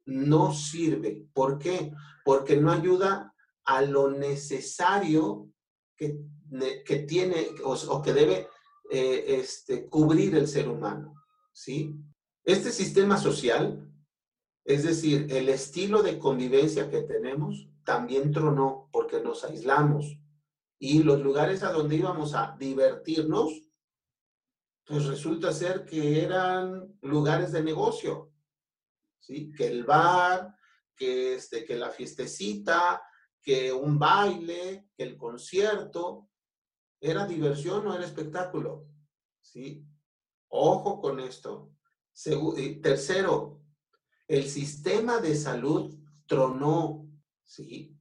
no sirve. ¿Por qué? Porque no ayuda a lo necesario que, que tiene o, que debe eh, este, cubrir el ser humano. ¿sí? Este sistema social, es decir, el estilo de convivencia que tenemos, también tronó porque nos aislamos. Y los lugares a donde íbamos a divertirnos, pues resulta ser que eran lugares de negocio. ¿sí? Que el bar, que, este, que la fiestecita, que un baile, que el concierto, era diversión o era espectáculo. ¿sí? Ojo con esto. tercero, el sistema de salud tronó, ¿sí?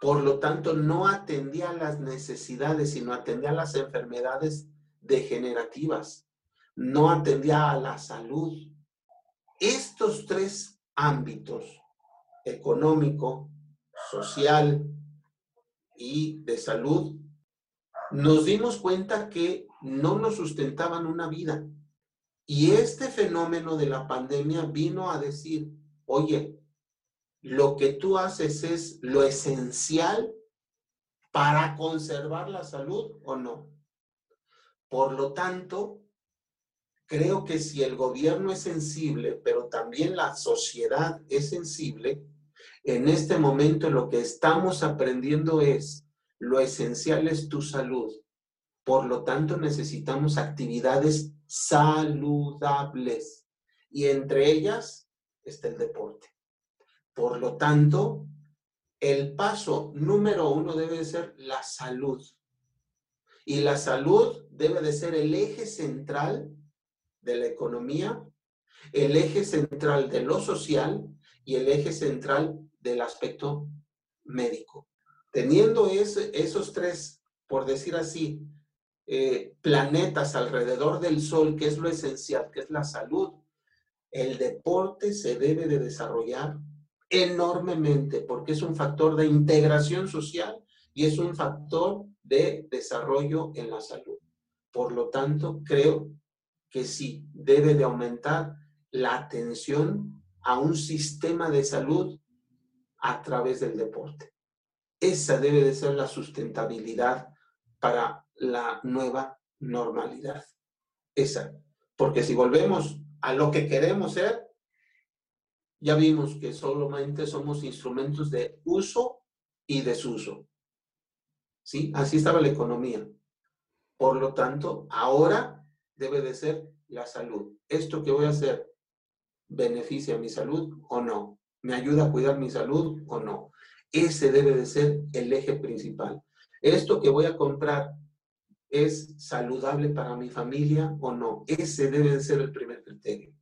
Por lo tanto, no atendía las necesidades, sino atendía las enfermedades degenerativas. No atendía a la salud. Estos tres ámbitos, económico, social y de salud, nos dimos cuenta que no nos sustentaban una vida. Y este fenómeno de la pandemia vino a decir, oye, lo que tú haces es lo esencial para conservar la salud o no. Por lo tanto, creo que si el gobierno es sensible, pero también la sociedad es sensible, en este momento lo que estamos aprendiendo es lo esencial es tu salud. Por lo tanto, necesitamos actividades saludables y entre ellas está el deporte. Por lo tanto, el paso número uno debe ser la salud. Y la salud debe de ser el eje central de la economía, el eje central de lo social y el eje central del aspecto médico. Teniendo esos tres, por decir así, eh, planetas alrededor del Sol, que es lo esencial, que es la salud, el deporte se debe de desarrollar enormemente porque es un factor de integración social y es un factor de desarrollo en la salud. Por lo tanto, creo que sí, debe de aumentar la atención a un sistema de salud a través del deporte. Esa debe de ser la sustentabilidad para la nueva normalidad. Esa. Porque si volvemos a lo que queremos ser, ya vimos que solamente somos instrumentos de uso y desuso. ¿Sí? Así estaba la economía. Por lo tanto, ahora debe de ser la salud. ¿Esto que voy a hacer beneficia mi salud o no? ¿Me ayuda a cuidar mi salud o no? Ese debe de ser el eje principal. ¿Esto que voy a comprar es saludable para mi familia o no? Ese debe de ser el primer criterio,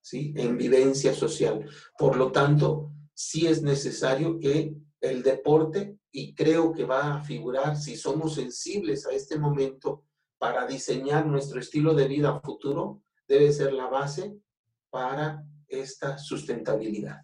¿sí? En vivencia social. Por lo tanto, sí es necesario que el deporte, y creo que va a figurar, si somos sensibles a este momento para diseñar nuestro estilo de vida futuro, debe ser la base para esta sustentabilidad.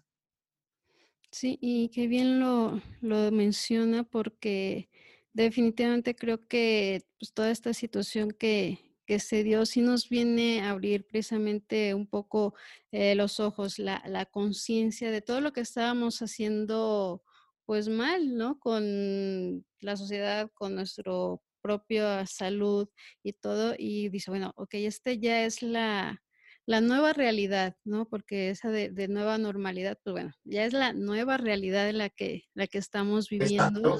Sí, y qué bien lo, lo menciona porque definitivamente creo que pues, toda esta situación que, que se dio sí nos viene a abrir precisamente un poco eh, los ojos, la, la conciencia de todo lo que estábamos haciendo pues mal, ¿no? Con la sociedad, con nuestro propia salud y todo. Y dice, bueno, ok, este ya es la, la nueva realidad, ¿no? Porque esa de, nueva normalidad, pues bueno, ya es la nueva realidad en la que, la que estamos viviendo.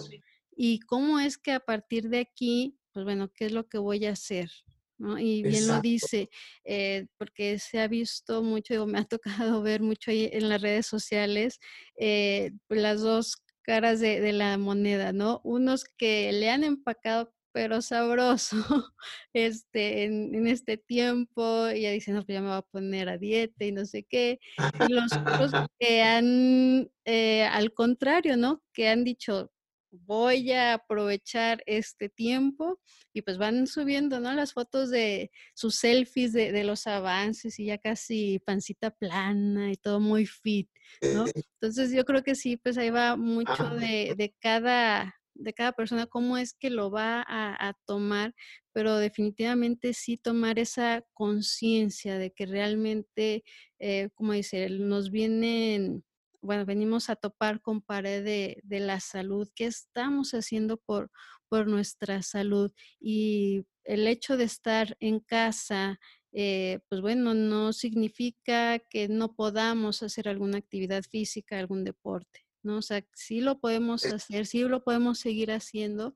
Y cómo es que a partir de aquí, pues bueno, ¿qué es lo que voy a hacer? ¿no? Y bien lo dice, eh, porque se ha visto mucho, o me ha tocado ver mucho ahí en las redes sociales, eh, las dos caras de, de, la moneda, ¿no? Unos que le han empacado pero sabroso este, en, este tiempo. Y ya dicen, no, pues ya me voy a poner a dieta y no sé qué. Y los otros que han, eh, al contrario, ¿no? Que han dicho, voy a aprovechar este tiempo y pues van subiendo, ¿no? Las fotos de sus selfies de, de, los avances y ya casi pancita plana y todo muy fit, ¿no? Eh, Entonces yo creo que sí, pues ahí va mucho de, de cada de cada persona, cómo es que lo va a, tomar, pero definitivamente sí tomar esa conciencia de que realmente, eh, como dice, nos vienen, bueno, venimos a topar con pared de, la salud, ¿qué estamos haciendo por, por nuestra salud. Y el hecho de estar en casa, eh, pues bueno, no significa que no podamos hacer alguna actividad física, algún deporte, ¿no? O sea, sí lo podemos hacer, sí lo podemos seguir haciendo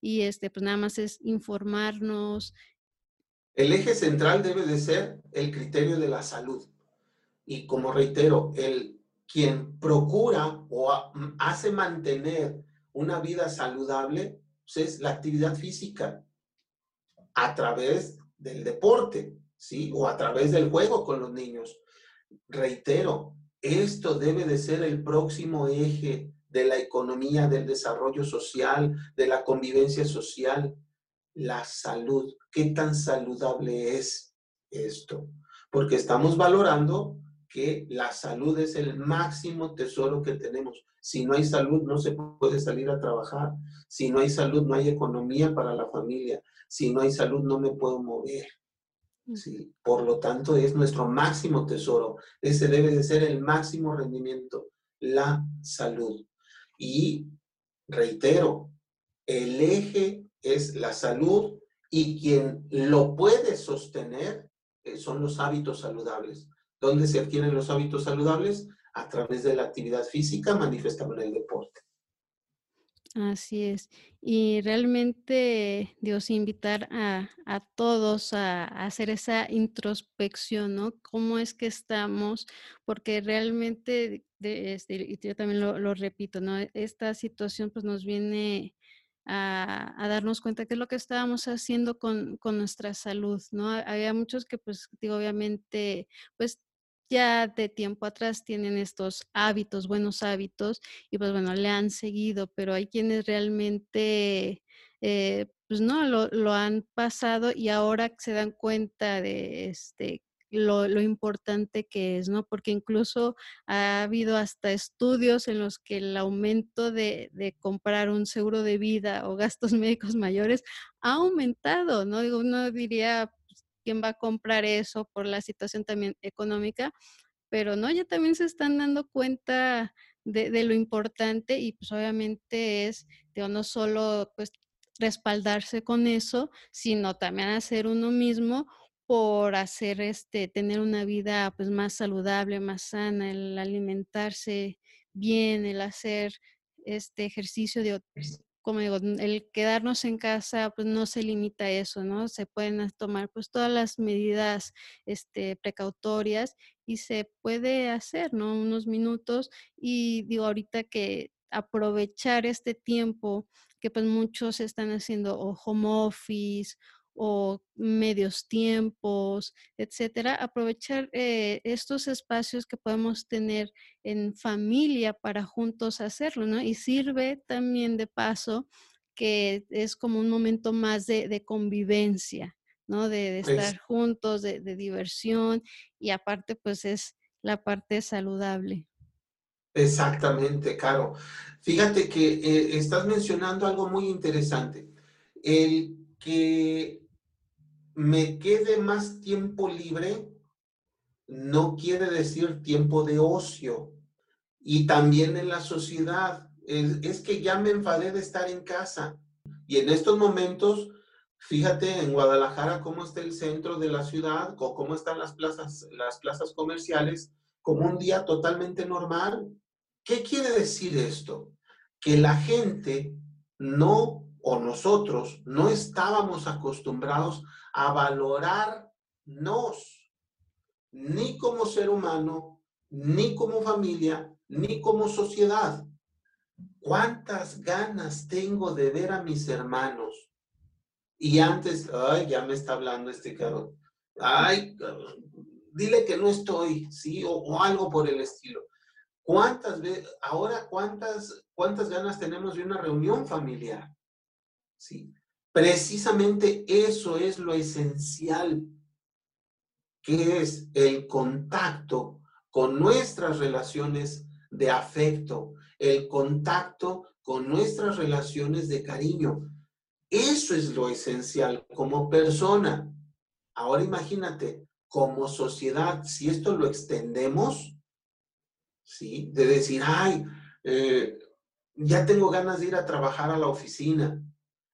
y este, pues nada más es informarnos. El eje central debe de ser el criterio de la salud. Y como reitero, el quien procura o hace mantener una vida saludable pues es la actividad física a través del deporte, ¿sí? O a través del juego con los niños. Reitero, esto debe de ser el próximo eje de la economía, del desarrollo social, de la convivencia social, la salud. ¿Qué tan saludable es esto? Porque estamos valorando que la salud es el máximo tesoro que tenemos. Si no hay salud, no se puede salir a trabajar. Si no hay salud, no hay economía para la familia. Si no hay salud, no me puedo mover. Mm. ¿sí? Por lo tanto, es nuestro máximo tesoro. Ese debe de ser el máximo rendimiento, la salud. Y reitero, el eje es la salud y quien lo puede sostener eh, son los hábitos saludables. ¿Dónde se adquieren los hábitos saludables? A través de la actividad física manifestada en el deporte. Así es. Y realmente, Dios, invitar a, todos a, hacer esa introspección, ¿no? ¿Cómo es que estamos? Porque realmente, de, este, y yo también lo, repito, ¿no? Esta situación pues nos viene a, darnos cuenta qué es lo que estábamos haciendo con, con nuestra salud, ¿no? Había muchos que pues, digo, obviamente, pues ya de tiempo atrás tienen estos hábitos, buenos hábitos, y pues bueno, le han seguido, pero hay quienes realmente, eh, pues no, lo, han pasado y ahora se dan cuenta de este lo, importante que es, ¿no? Porque incluso ha habido hasta estudios en los que el aumento de, de comprar un seguro de vida o gastos médicos mayores ha aumentado, ¿no? Digo, uno diría, quién va a comprar eso por la situación también económica, pero no, ya también se están dando cuenta de, lo importante y pues obviamente es, digo, no solo pues respaldarse con eso, sino también hacer uno mismo por hacer este, tener una vida pues más saludable, más sana, el alimentarse bien, el hacer este ejercicio de como digo, el quedarnos en casa pues no se limita a eso, ¿no? Se pueden tomar pues todas las medidas este, precautorias y se puede hacer, ¿no? Unos minutos y digo ahorita que aprovechar este tiempo que pues muchos están haciendo o home office o medios tiempos, etcétera, aprovechar eh, estos espacios que podemos tener en familia para juntos hacerlo, ¿no? Y sirve también de paso que es como un momento más de, convivencia, ¿no? De, estar juntos, de, diversión y aparte pues es la parte saludable. Exactamente, Caro. Fíjate que eh, estás mencionando algo muy interesante. El que me quede más tiempo libre no quiere decir tiempo de ocio. Y también en la sociedad, es, que ya me enfadé de estar en casa. Y en estos momentos, fíjate en Guadalajara cómo está el centro de la ciudad o cómo están las plazas, las plazas comerciales, como un día totalmente normal. ¿Qué quiere decir esto? Que la gente no o nosotros no estábamos acostumbrados a valorarnos, ni como ser humano, ni como familia, ni como sociedad. ¿Cuántas ganas tengo de ver a mis hermanos? Y antes, ay, ya me está hablando este cabrón. Ay, dile que no estoy, ¿sí? O, o algo por el estilo. ¿Cuántas veces, ahora cuántas, cuántas ganas tenemos de una reunión familiar? ¿sí? Precisamente eso es lo esencial, que es el contacto con nuestras relaciones de afecto, el contacto con nuestras relaciones de cariño. Eso es lo esencial como persona. Ahora imagínate, como sociedad, si esto lo extendemos, ¿sí? De decir, ay, eh, ya tengo ganas de ir a trabajar a la oficina,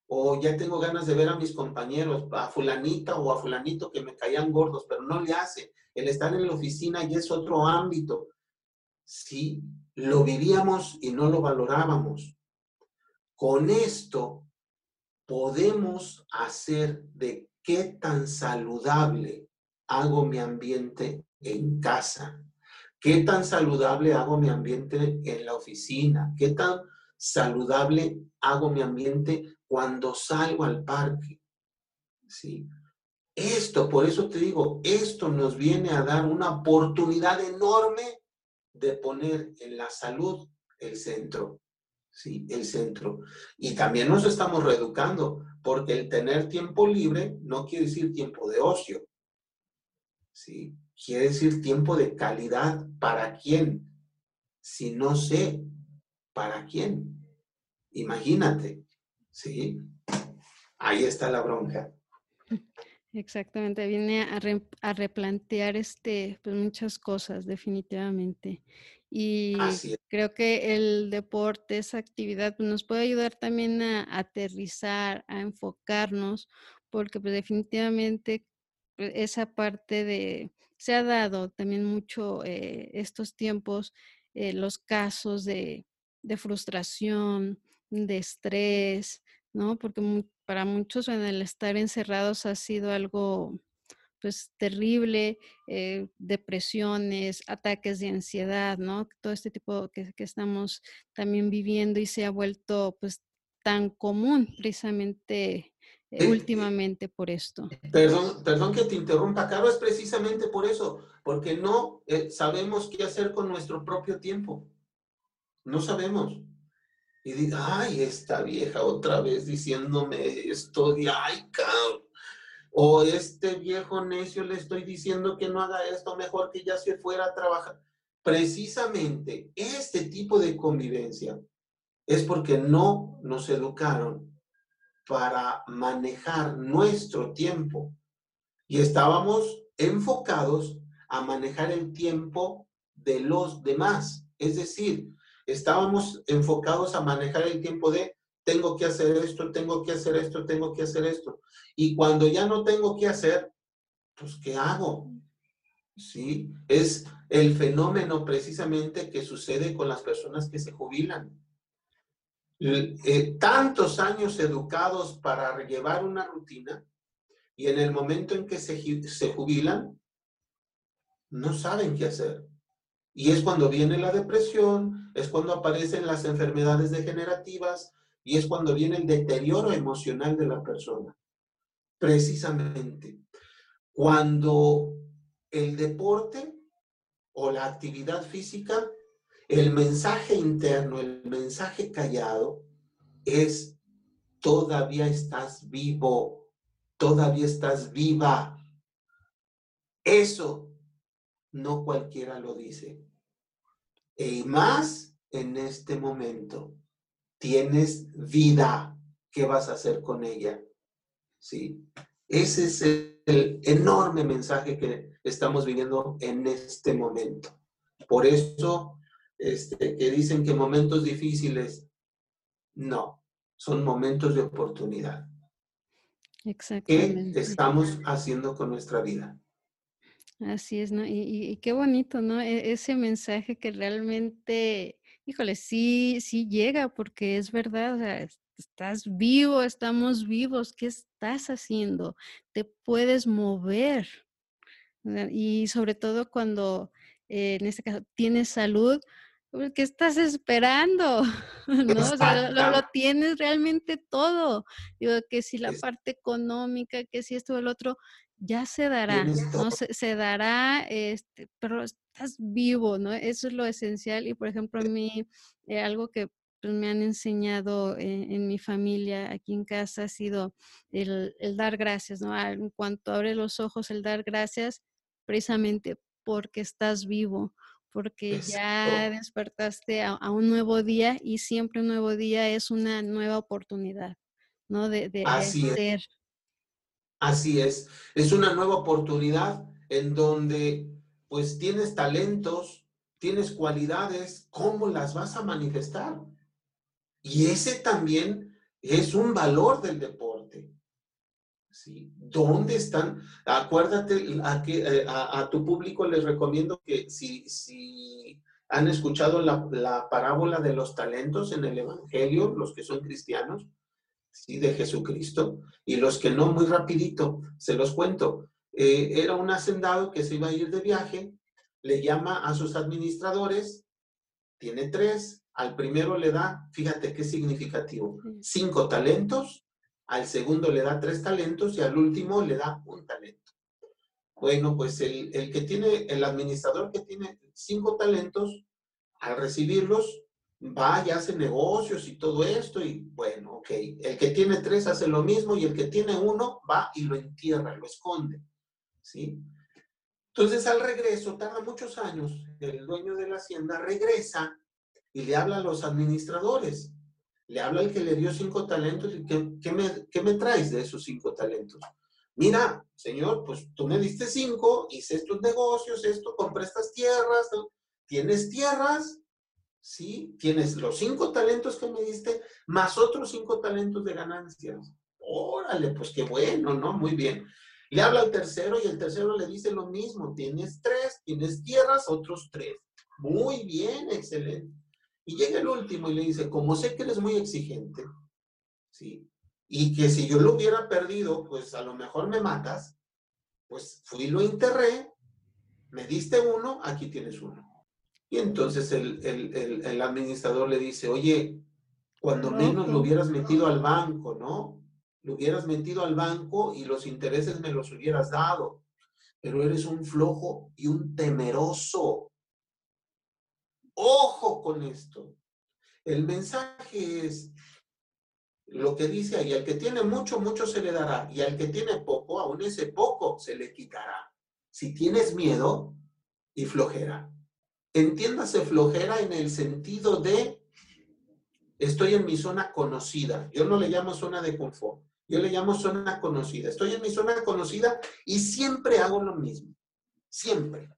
o ya tengo ganas de ver a mis compañeros, a fulanita o a fulanito que me caían gordos, pero no le hace. El estar en la oficina ya es otro ámbito. Sí, lo vivíamos y no lo valorábamos. Con esto podemos hacer de qué tan saludable hago mi ambiente en casa, qué tan saludable hago mi ambiente en la oficina, qué tan saludable hago mi ambiente cuando salgo al parque. ¿Sí? Esto, por eso te digo, esto nos viene a dar una oportunidad enorme de poner en la salud el centro. ¿sí? El centro. Y también nos estamos reeducando, porque el tener tiempo libre no quiere decir tiempo de ocio. ¿sí? Quiere decir tiempo de calidad. ¿Para quién? Si no sé, ¿para quién? Imagínate, ¿sí? Ahí está la bronca. Exactamente, viene a, replantear este, pues muchas cosas, definitivamente. Y creo que el deporte, esa actividad, pues, nos puede ayudar también a, aterrizar, a enfocarnos, porque pues, definitivamente pues, esa parte de, se ha dado también mucho eh, estos tiempos, eh, los casos de, de, frustración, de estrés, ¿no? Porque para muchos en el estar encerrados ha sido algo pues terrible, eh, depresiones, ataques de ansiedad, ¿no? Todo este tipo que, que, estamos también viviendo y se ha vuelto pues tan común precisamente eh, últimamente por esto. Perdón, perdón que te interrumpa, Carlos, es precisamente por eso, porque no eh, sabemos qué hacer con nuestro propio tiempo. No sabemos. Y diga, ay, esta vieja otra vez diciéndome esto de, ay, cabrón o este viejo necio le estoy diciendo que no haga esto, mejor que ya se fuera a trabajar. Precisamente este tipo de convivencia es porque no nos educaron para manejar nuestro tiempo y estábamos enfocados a manejar el tiempo de los demás. Es decir, estábamos enfocados a manejar el tiempo de tengo que hacer esto, tengo que hacer esto, tengo que hacer esto. Y cuando ya no tengo que hacer, pues ¿qué hago? ¿Sí? Es el fenómeno precisamente que sucede con las personas que se jubilan. Eh, tantos años educados para llevar una rutina y en el momento en que se, se jubilan, no saben qué hacer. Y es cuando viene la depresión, es cuando aparecen las enfermedades degenerativas, y es cuando viene el deterioro emocional de la persona. Precisamente, cuando el deporte o la actividad física, el mensaje interno, el mensaje callado es todavía estás vivo, todavía estás viva. Eso no cualquiera lo dice. Y más en este momento tienes vida, ¿qué vas a hacer con ella? ¿Sí? Ese es el, enorme mensaje que estamos viviendo en este momento. Por eso, este, que dicen que momentos difíciles, no, son momentos de oportunidad. Exactamente. ¿Qué estamos haciendo con nuestra vida? Así es, ¿no? Y, y, qué bonito, ¿no? E, ese mensaje que realmente híjole, sí, sí llega porque es verdad, o sea, estás vivo, estamos vivos, ¿qué estás haciendo? Te puedes mover. Y sobre todo cuando, eh, en este caso, tienes salud, pues, ¿qué estás esperando? ¿No? O sea, lo, lo, tienes realmente todo. Digo, que si la parte económica, que si esto o el otro, ya se dará, ¿no? Se, dará, este, pero estás vivo, ¿no? Eso es lo esencial y, por ejemplo, a mí, eh, algo que pues, me han enseñado en, mi familia, aquí en casa, ha sido el, dar gracias, ¿no? En cuanto abre los ojos, el dar gracias precisamente porque estás vivo, porque ya despertaste a, un nuevo día y siempre un nuevo día es una nueva oportunidad, ¿no? De, de, ser. Así es, es una nueva oportunidad en donde pues tienes talentos, tienes cualidades, ¿cómo las vas a manifestar? Y ese también Es un valor del deporte. ¿Sí? ¿Dónde están? Acuérdate, a, que, eh, a, tu público les recomiendo que si, si han escuchado la, la, parábola de los talentos en el Evangelio, los que son cristianos, ¿sí? de Jesucristo, y los que no, muy rapidito, se los cuento. Eh, era un hacendado que se iba a ir de viaje, le llama a sus administradores, tiene tres, al primero le da, fíjate qué significativo, cinco talentos, al segundo le da tres talentos y al último le da un talento. Bueno, pues el, el que tiene, el administrador que tiene cinco talentos, al recibirlos, va y hace negocios y todo esto y bueno, ok. El que tiene tres hace lo mismo y el que tiene uno va y lo entierra, lo esconde. ¿Sí? Entonces al regreso, tarda muchos años, el dueño de la hacienda regresa y le habla a los administradores. Le habla el que le dio cinco talentos y ¿qué, me, traes de esos cinco talentos? Mira, señor, pues tú me diste cinco, hice estos negocios, esto, compré estas tierras, tienes tierras, ¿sí? Tienes los cinco talentos que me diste, más otros cinco talentos de ganancias. Órale, pues qué bueno, ¿no? Muy bien. Le habla al tercero y el tercero le dice lo mismo. Tienes tres, tienes tierras, otros tres. Muy bien, excelente. Y llega el último y le dice, como sé que eres muy exigente, ¿sí? Y que si yo lo hubiera perdido, pues a lo mejor me matas, pues fui lo enterré, me diste uno, aquí tienes uno. Y entonces el, el administrador le dice, oye, cuando menos lo hubieras metido al banco, ¿no? lo hubieras metido al banco y los intereses me los hubieras dado. Pero eres un flojo y un temeroso. Ojo con esto. El mensaje es lo que dice ahí, al que tiene mucho, mucho se le dará, y al que tiene poco, aún ese poco se le quitará. Si tienes miedo y flojera. Entiéndase flojera en el sentido de estoy en mi zona conocida. Yo no le llamo zona de confort. Yo le llamo zona conocida. Estoy en mi zona conocida y siempre hago lo mismo. Siempre.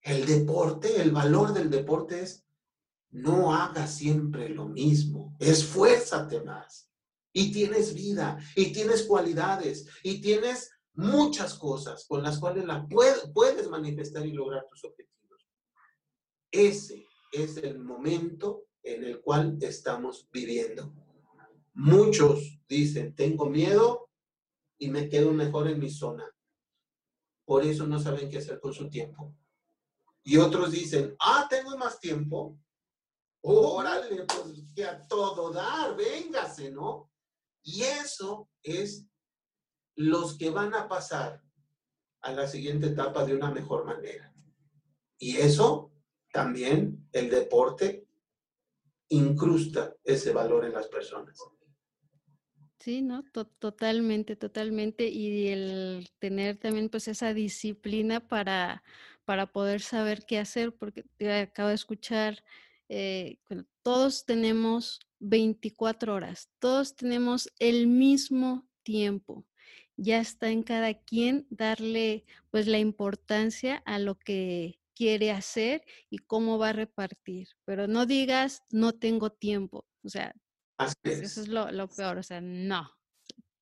El deporte, el valor del deporte es no haga siempre lo mismo. Esfuérzate más. Y tienes vida, y tienes cualidades, y tienes muchas cosas con las cuales puedes manifestar y lograr tus objetivos. Ese es el momento en el cual estamos viviendo. Muchos dicen, tengo miedo y me quedo mejor en mi zona. Por eso no saben qué hacer con su tiempo. Y otros dicen, ah, tengo más tiempo. Órale, pues que a todo dar, véngase, ¿no? Y eso es los que van a pasar a la siguiente etapa de una mejor manera. Y eso también el deporte incrusta ese valor en las personas. Sí, ¿no? totalmente, totalmente. Y el tener también pues esa disciplina para, para poder saber qué hacer, porque acabo de escuchar, eh, todos tenemos 24 horas, todos tenemos el mismo tiempo. Ya está en cada quien darle pues la importancia a lo que quiere hacer y cómo va a repartir. Pero no digas, no tengo tiempo. O sea, eso es lo, peor, o sea, no.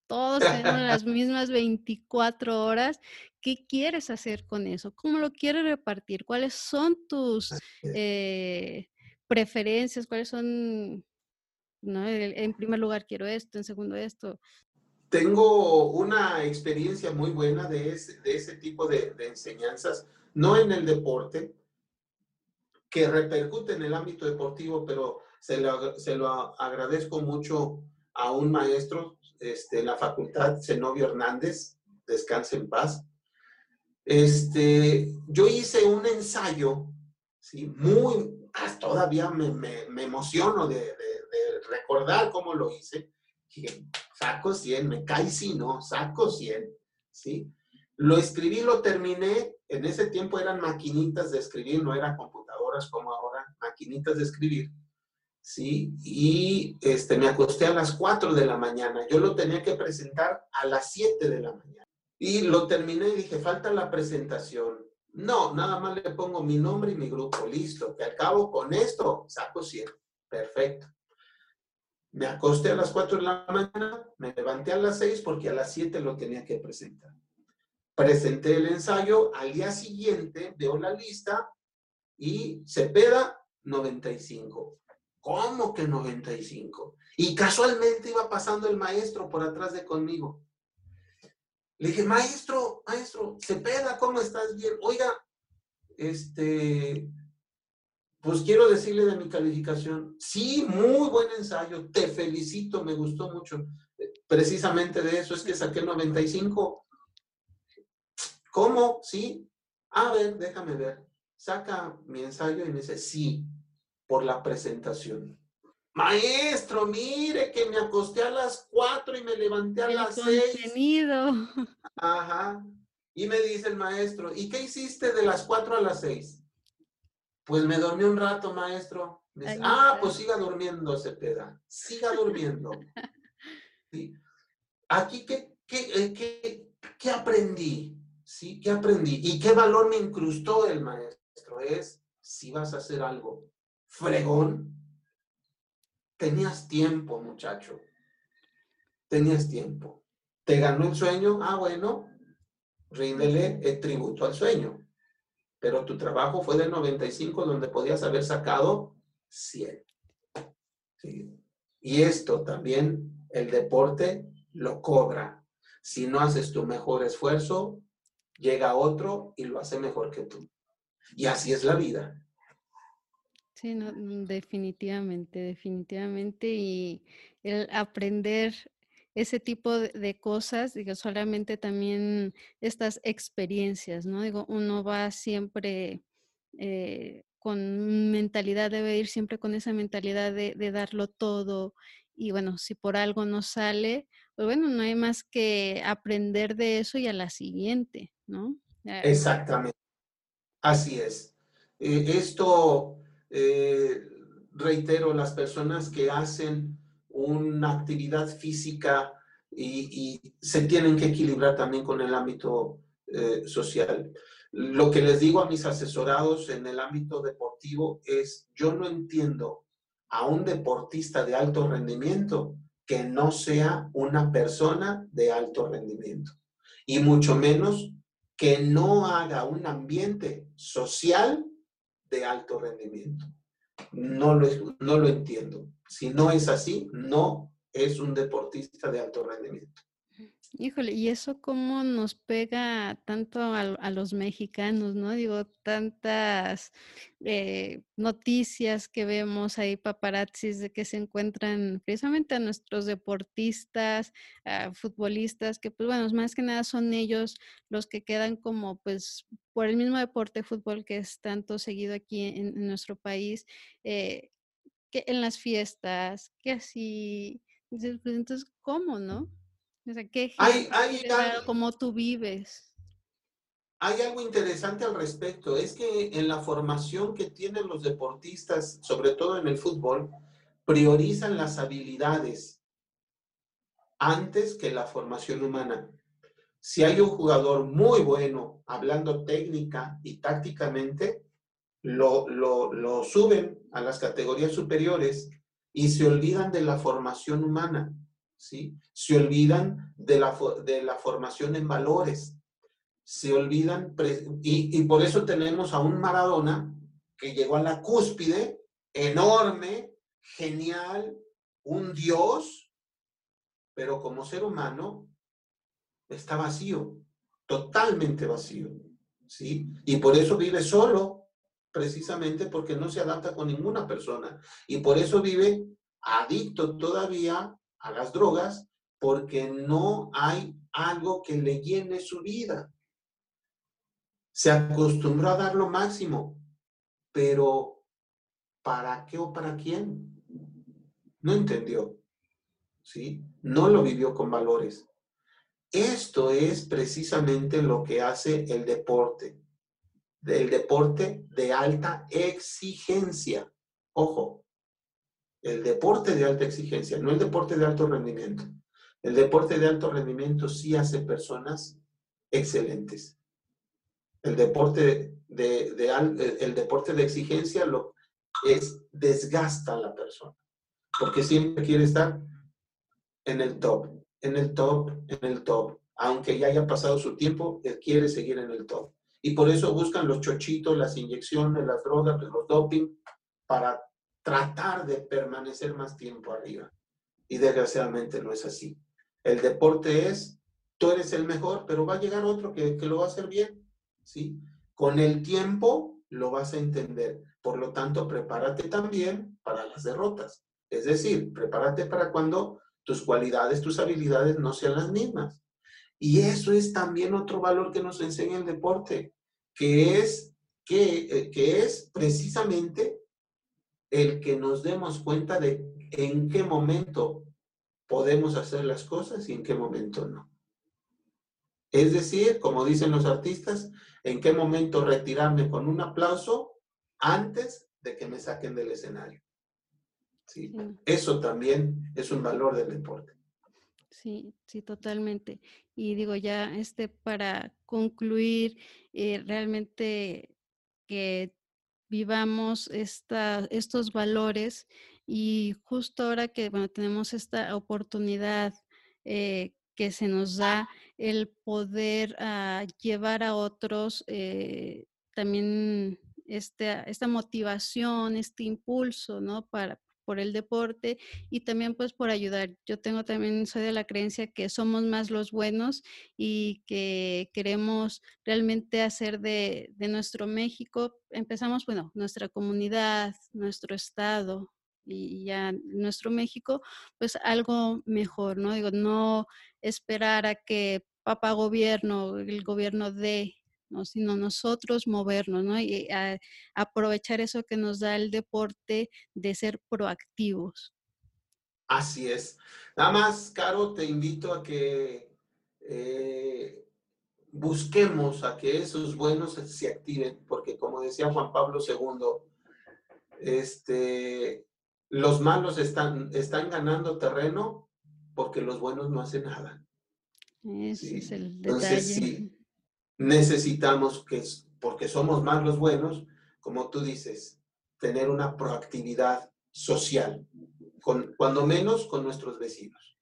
Todos tenemos las mismas 24 horas. ¿Qué quieres hacer con eso? ¿Cómo lo quieres repartir? ¿Cuáles son tus eh, preferencias? ¿Cuáles son, no, en primer lugar quiero esto, en segundo esto? Tengo una experiencia muy buena de ese, de ese tipo de, de enseñanzas, no en el deporte, que repercute en el ámbito deportivo, pero se lo, agradezco mucho a un maestro este, en la facultad, Zenobio Hernández, descanse en paz. Este, yo hice un ensayo, ¿sí? muy, ah, todavía me, me, emociono de, recordar cómo lo hice. saco 100, me cae si no, saco 100, ¿sí? Lo escribí, lo terminé, en ese tiempo eran maquinitas de escribir, no eran computadoras como ahora, maquinitas de escribir. ¿sí? Y este, me acosté a las 4 de la mañana. Yo lo tenía que presentar a las 7 de la mañana. Y lo terminé y dije, falta la presentación. No, nada más le pongo mi nombre y mi grupo. Listo, que acabo con esto, saco 100. Perfecto. Me acosté a las 4 de la mañana, me levanté a las 6 porque a las 7 lo tenía que presentar. Presenté el ensayo, al día siguiente veo la lista y Cepeda 95. ¿Cómo que 95? Y casualmente iba pasando el maestro por atrás de conmigo. Le dije, maestro, maestro, Cepeda, ¿cómo estás? Bien. Oiga, este, pues quiero decirle de mi calificación. Sí, muy buen ensayo, te felicito, me gustó mucho. Precisamente de eso es que saqué 95. ¿Cómo? Sí. A ver, déjame ver. Saca mi ensayo y me dice, sí, por la presentación. Maestro, mire que me acosté a las 4 y me levanté a las 6. Ajá. Y me dice el maestro, ¿y qué hiciste de las 4 a las 6? Pues me dormí un rato, maestro. ah, pues siga durmiendo, Cepeda. Siga durmiendo. Aquí, ¿qué, eh, qué, qué, aprendí? ¿Sí? ¿Qué aprendí? ¿Y qué valor me incrustó el maestro? Es, si vas a hacer algo fregón, tenías tiempo, muchacho. Tenías tiempo. ¿Te ganó el sueño? Ah, bueno, ríndele el tributo al sueño pero tu trabajo fue de 95 donde podías haber sacado 100. Y esto también el deporte lo cobra. Si no haces tu mejor esfuerzo, llega otro y lo hace mejor que tú. Y así es la vida. Sí, definitivamente, definitivamente. Y el aprender ese tipo de cosas, digo, solamente también estas experiencias, ¿no? Digo, uno va siempre eh, con mentalidad, debe ir siempre con esa mentalidad de, darlo todo. Y bueno, si por algo no sale, pues bueno, no hay más que aprender de eso y a la siguiente, ¿no? Exactamente. Así es. Eh, esto, eh, reitero, las personas que hacen una actividad física y, se tienen que equilibrar también con el ámbito eh, social. Lo que les digo a mis asesorados en el ámbito deportivo es, yo no entiendo a un deportista de alto rendimiento que no sea una persona de alto rendimiento. Y mucho menos que no haga un ambiente social de alto rendimiento. No lo, no lo entiendo. Si no es así, no es un deportista de alto rendimiento. Híjole, y eso cómo nos pega tanto a, los mexicanos, ¿no? Digo, tantas eh, noticias que vemos ahí, paparazzis, de que se encuentran precisamente a nuestros deportistas, futbolistas, que pues bueno, más que nada son ellos los que quedan como pues por el mismo deporte fútbol que es tanto seguido aquí en, nuestro país, eh, que en las fiestas, que así, pues, entonces, ¿cómo, no? O sea, ¿qué hay, hay, cómo tú vives? Hay algo interesante al respecto, es que en la formación que tienen los deportistas, sobre todo en el fútbol, priorizan las habilidades antes que la formación humana. Si hay un jugador muy bueno, hablando técnica y tácticamente, lo, lo, suben a las categorías superiores y se olvidan de la formación humana, ¿sí? Se olvidan de la, de la formación en valores, se olvidan, y, y por eso tenemos a un Maradona que llegó a la cúspide, enorme, genial, un dios, pero como ser humano está vacío, totalmente vacío, ¿sí? Y por eso vive solo, precisamente porque no se adapta con ninguna persona. Y por eso vive adicto todavía a las drogas, porque no hay algo que le llene su vida. Se acostumbró a dar lo máximo, pero ¿para qué o para quién? No entendió, ¿sí? No lo vivió con valores. Esto es precisamente lo que hace el deporte del deporte de alta exigencia. Ojo, el deporte de alta exigencia, no el deporte de alto rendimiento. El deporte de alto rendimiento sí hace personas excelentes. El deporte de, el deporte de exigencia lo es desgasta a la persona. porque siempre quiere estar en el top, en el top, en el top. Aunque ya haya pasado su tiempo, él quiere seguir en el top. Y por eso buscan los chochitos, las inyecciones, las drogas, los doping, para tratar de permanecer más tiempo arriba. Y desgraciadamente no es así. El deporte es, tú eres el mejor, pero va a llegar otro que, que lo va a hacer bien. ¿sí? Con el tiempo lo vas a entender. Por lo tanto, prepárate también para las derrotas. Es decir, prepárate para cuando tus cualidades, tus habilidades no sean las mismas. Y eso es también otro valor que nos enseña el deporte, que es, que, eh, que es precisamente el que nos demos cuenta de en qué momento podemos hacer las cosas y en qué momento no. Es decir, como dicen los artistas, en qué momento retirarme con un aplauso antes de que me saquen del escenario. ¿Sí? Eso también es un valor del deporte. Sí, sí, totalmente. Y digo, ya este, para concluir, eh, realmente que vivamos esta, estos valores y justo ahora que bueno, tenemos esta oportunidad eh, que se nos da el poder ah, llevar a otros eh, también esta, esta motivación, este impulso, ¿no? Para, por el deporte y también pues por ayudar. Yo tengo también, soy de la creencia que somos más los buenos y que queremos realmente hacer de, de nuestro México, empezamos, bueno, nuestra comunidad, nuestro estado, y ya nuestro México, pues algo mejor, ¿no? Digo, no esperar a que papá gobierno, el gobierno de, ¿no? sino nosotros movernos, ¿no? Y aprovechar eso que nos da el deporte de ser proactivos. Así es. Nada más, Caro, te invito a que eh, busquemos a que esos buenos se activen, porque como decía Juan Pablo II, este, los malos están, están ganando terreno porque los buenos no hacen nada. Ese es el detalle. Entonces, sí, necesitamos que, porque somos más los buenos, como tú dices, tener una proactividad social, con, cuando menos con nuestros vecinos.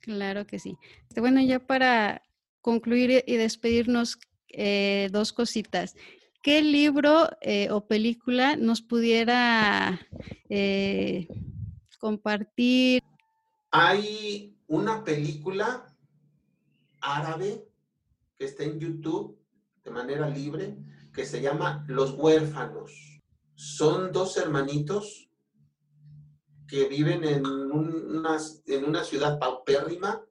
Claro que sí. Este, bueno, ya para concluir y despedirnos, eh, dos cositas. ¿qué libro eh, o película nos pudiera eh, compartir? Hay una película árabe está en YouTube de manera libre que se llama Los huérfanos. Son dos hermanitos que viven en una, ciudad paupérrima,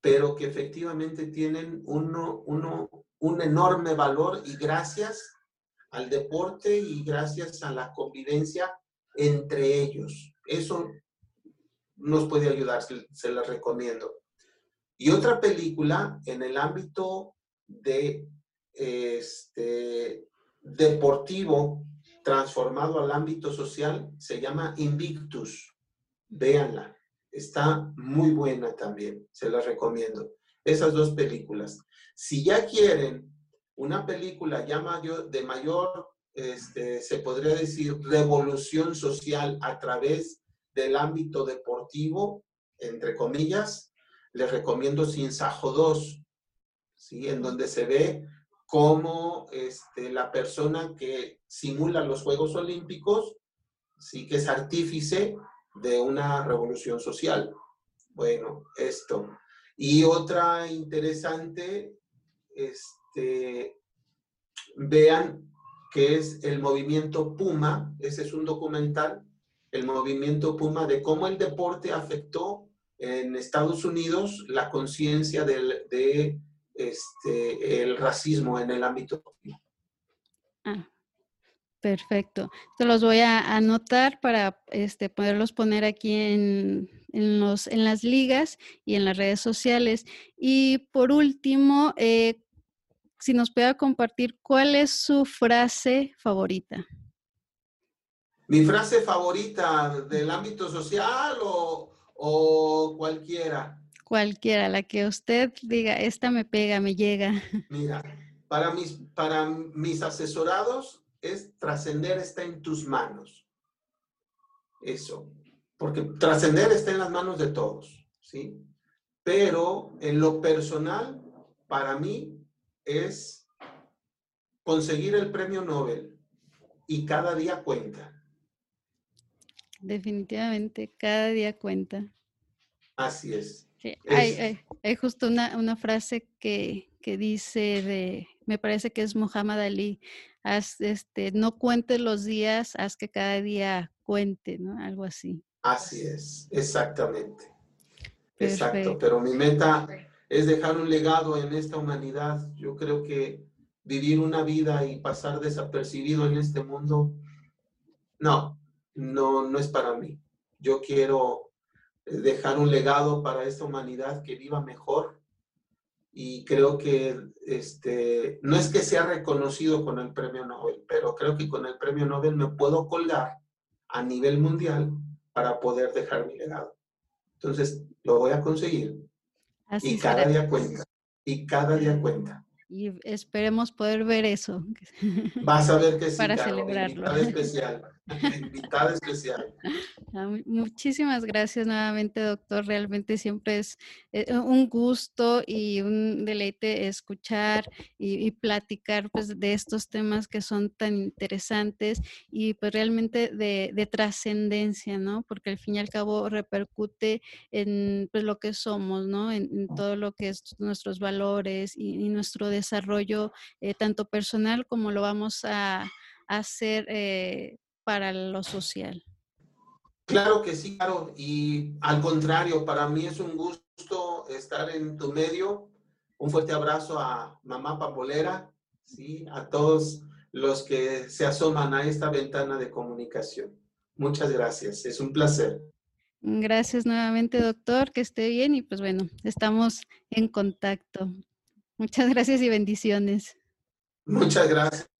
pero que efectivamente tienen uno, uno, un enorme valor y gracias al deporte y gracias a la convivencia entre ellos. Eso nos puede ayudar, se, se la recomiendo. Y otra película en el ámbito de este, deportivo transformado al ámbito social se llama Invictus. Véanla, está muy buena también, se la recomiendo. Esas dos películas. Si ya quieren una película ya de mayor, este, se podría decir, revolución social a través del ámbito deportivo, entre comillas, les recomiendo Sin Sajo 2, ¿sí? en donde se ve cómo este, la persona que simula los Juegos Olímpicos, sí que es artífice de una revolución social. Bueno, esto. Y otra interesante este, vean que es el movimiento Puma, ese es un documental, el movimiento Puma de cómo el deporte afectó en Estados Unidos la conciencia de este, el racismo en el ámbito. Ah, perfecto. Te los voy a anotar para este, poderlos poner aquí en, en, los, en las ligas y en las redes sociales. Y por último, eh, si nos puede compartir cuál es su frase favorita. Mi frase favorita del ámbito social o, cualquiera. Cualquiera, la que usted diga, esta me pega, me llega. Mira, para mis, para mis asesorados es trascender está en tus manos. Eso porque trascender está en las manos de todos, ¿sí? Pero en lo personal, para mí es conseguir el premio Nobel y cada día cuenta. Definitivamente, cada día cuenta. Así es. hay, justo una, frase que, dice de, me parece que es Muhammad Ali, haz, este, no cuentes los días, haz que cada día cuente, ¿no? Algo así. Así es, exactamente. Exacto, pero mi meta es dejar un legado en esta humanidad. Yo creo que vivir una vida y pasar desapercibido en este mundo, no, no, no es para mí. Yo quiero dejar un legado para esta humanidad que viva mejor y creo que este, no es que sea reconocido con el premio Nobel, pero creo que con el premio Nobel me puedo colgar a nivel mundial para poder dejar mi legado. Entonces, lo voy a conseguir. y cada día cuenta. Y cada día cuenta y esperemos poder ver eso. Vas a ver que sí, para celebrarlo. Invitada especial. Invitada especial. Ah, muchísimas gracias nuevamente, doctor. Realmente siempre es eh, un gusto y un deleite escuchar y, platicar pues, de estos temas que son tan interesantes y pues realmente de, trascendencia, ¿no? Porque al fin y al cabo repercute en pues, lo que somos, ¿no? En, todo lo que es nuestros valores y, y nuestro desarrollo desarrollo eh, tanto personal como lo vamos a, hacer eh, para lo social. Claro que sí, claro. Y al contrario, para mí es un gusto estar en tu medio. Un fuerte abrazo a mamá Papolera, ¿sí? a todos los que se asoman a esta ventana de comunicación. Muchas gracias, es un placer. Gracias nuevamente, doctor, que esté bien y pues bueno, estamos en contacto. Muchas gracias y bendiciones. Muchas gracias.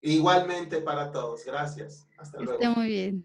Igualmente para todos. Gracias. Hasta luego. Está muy bien.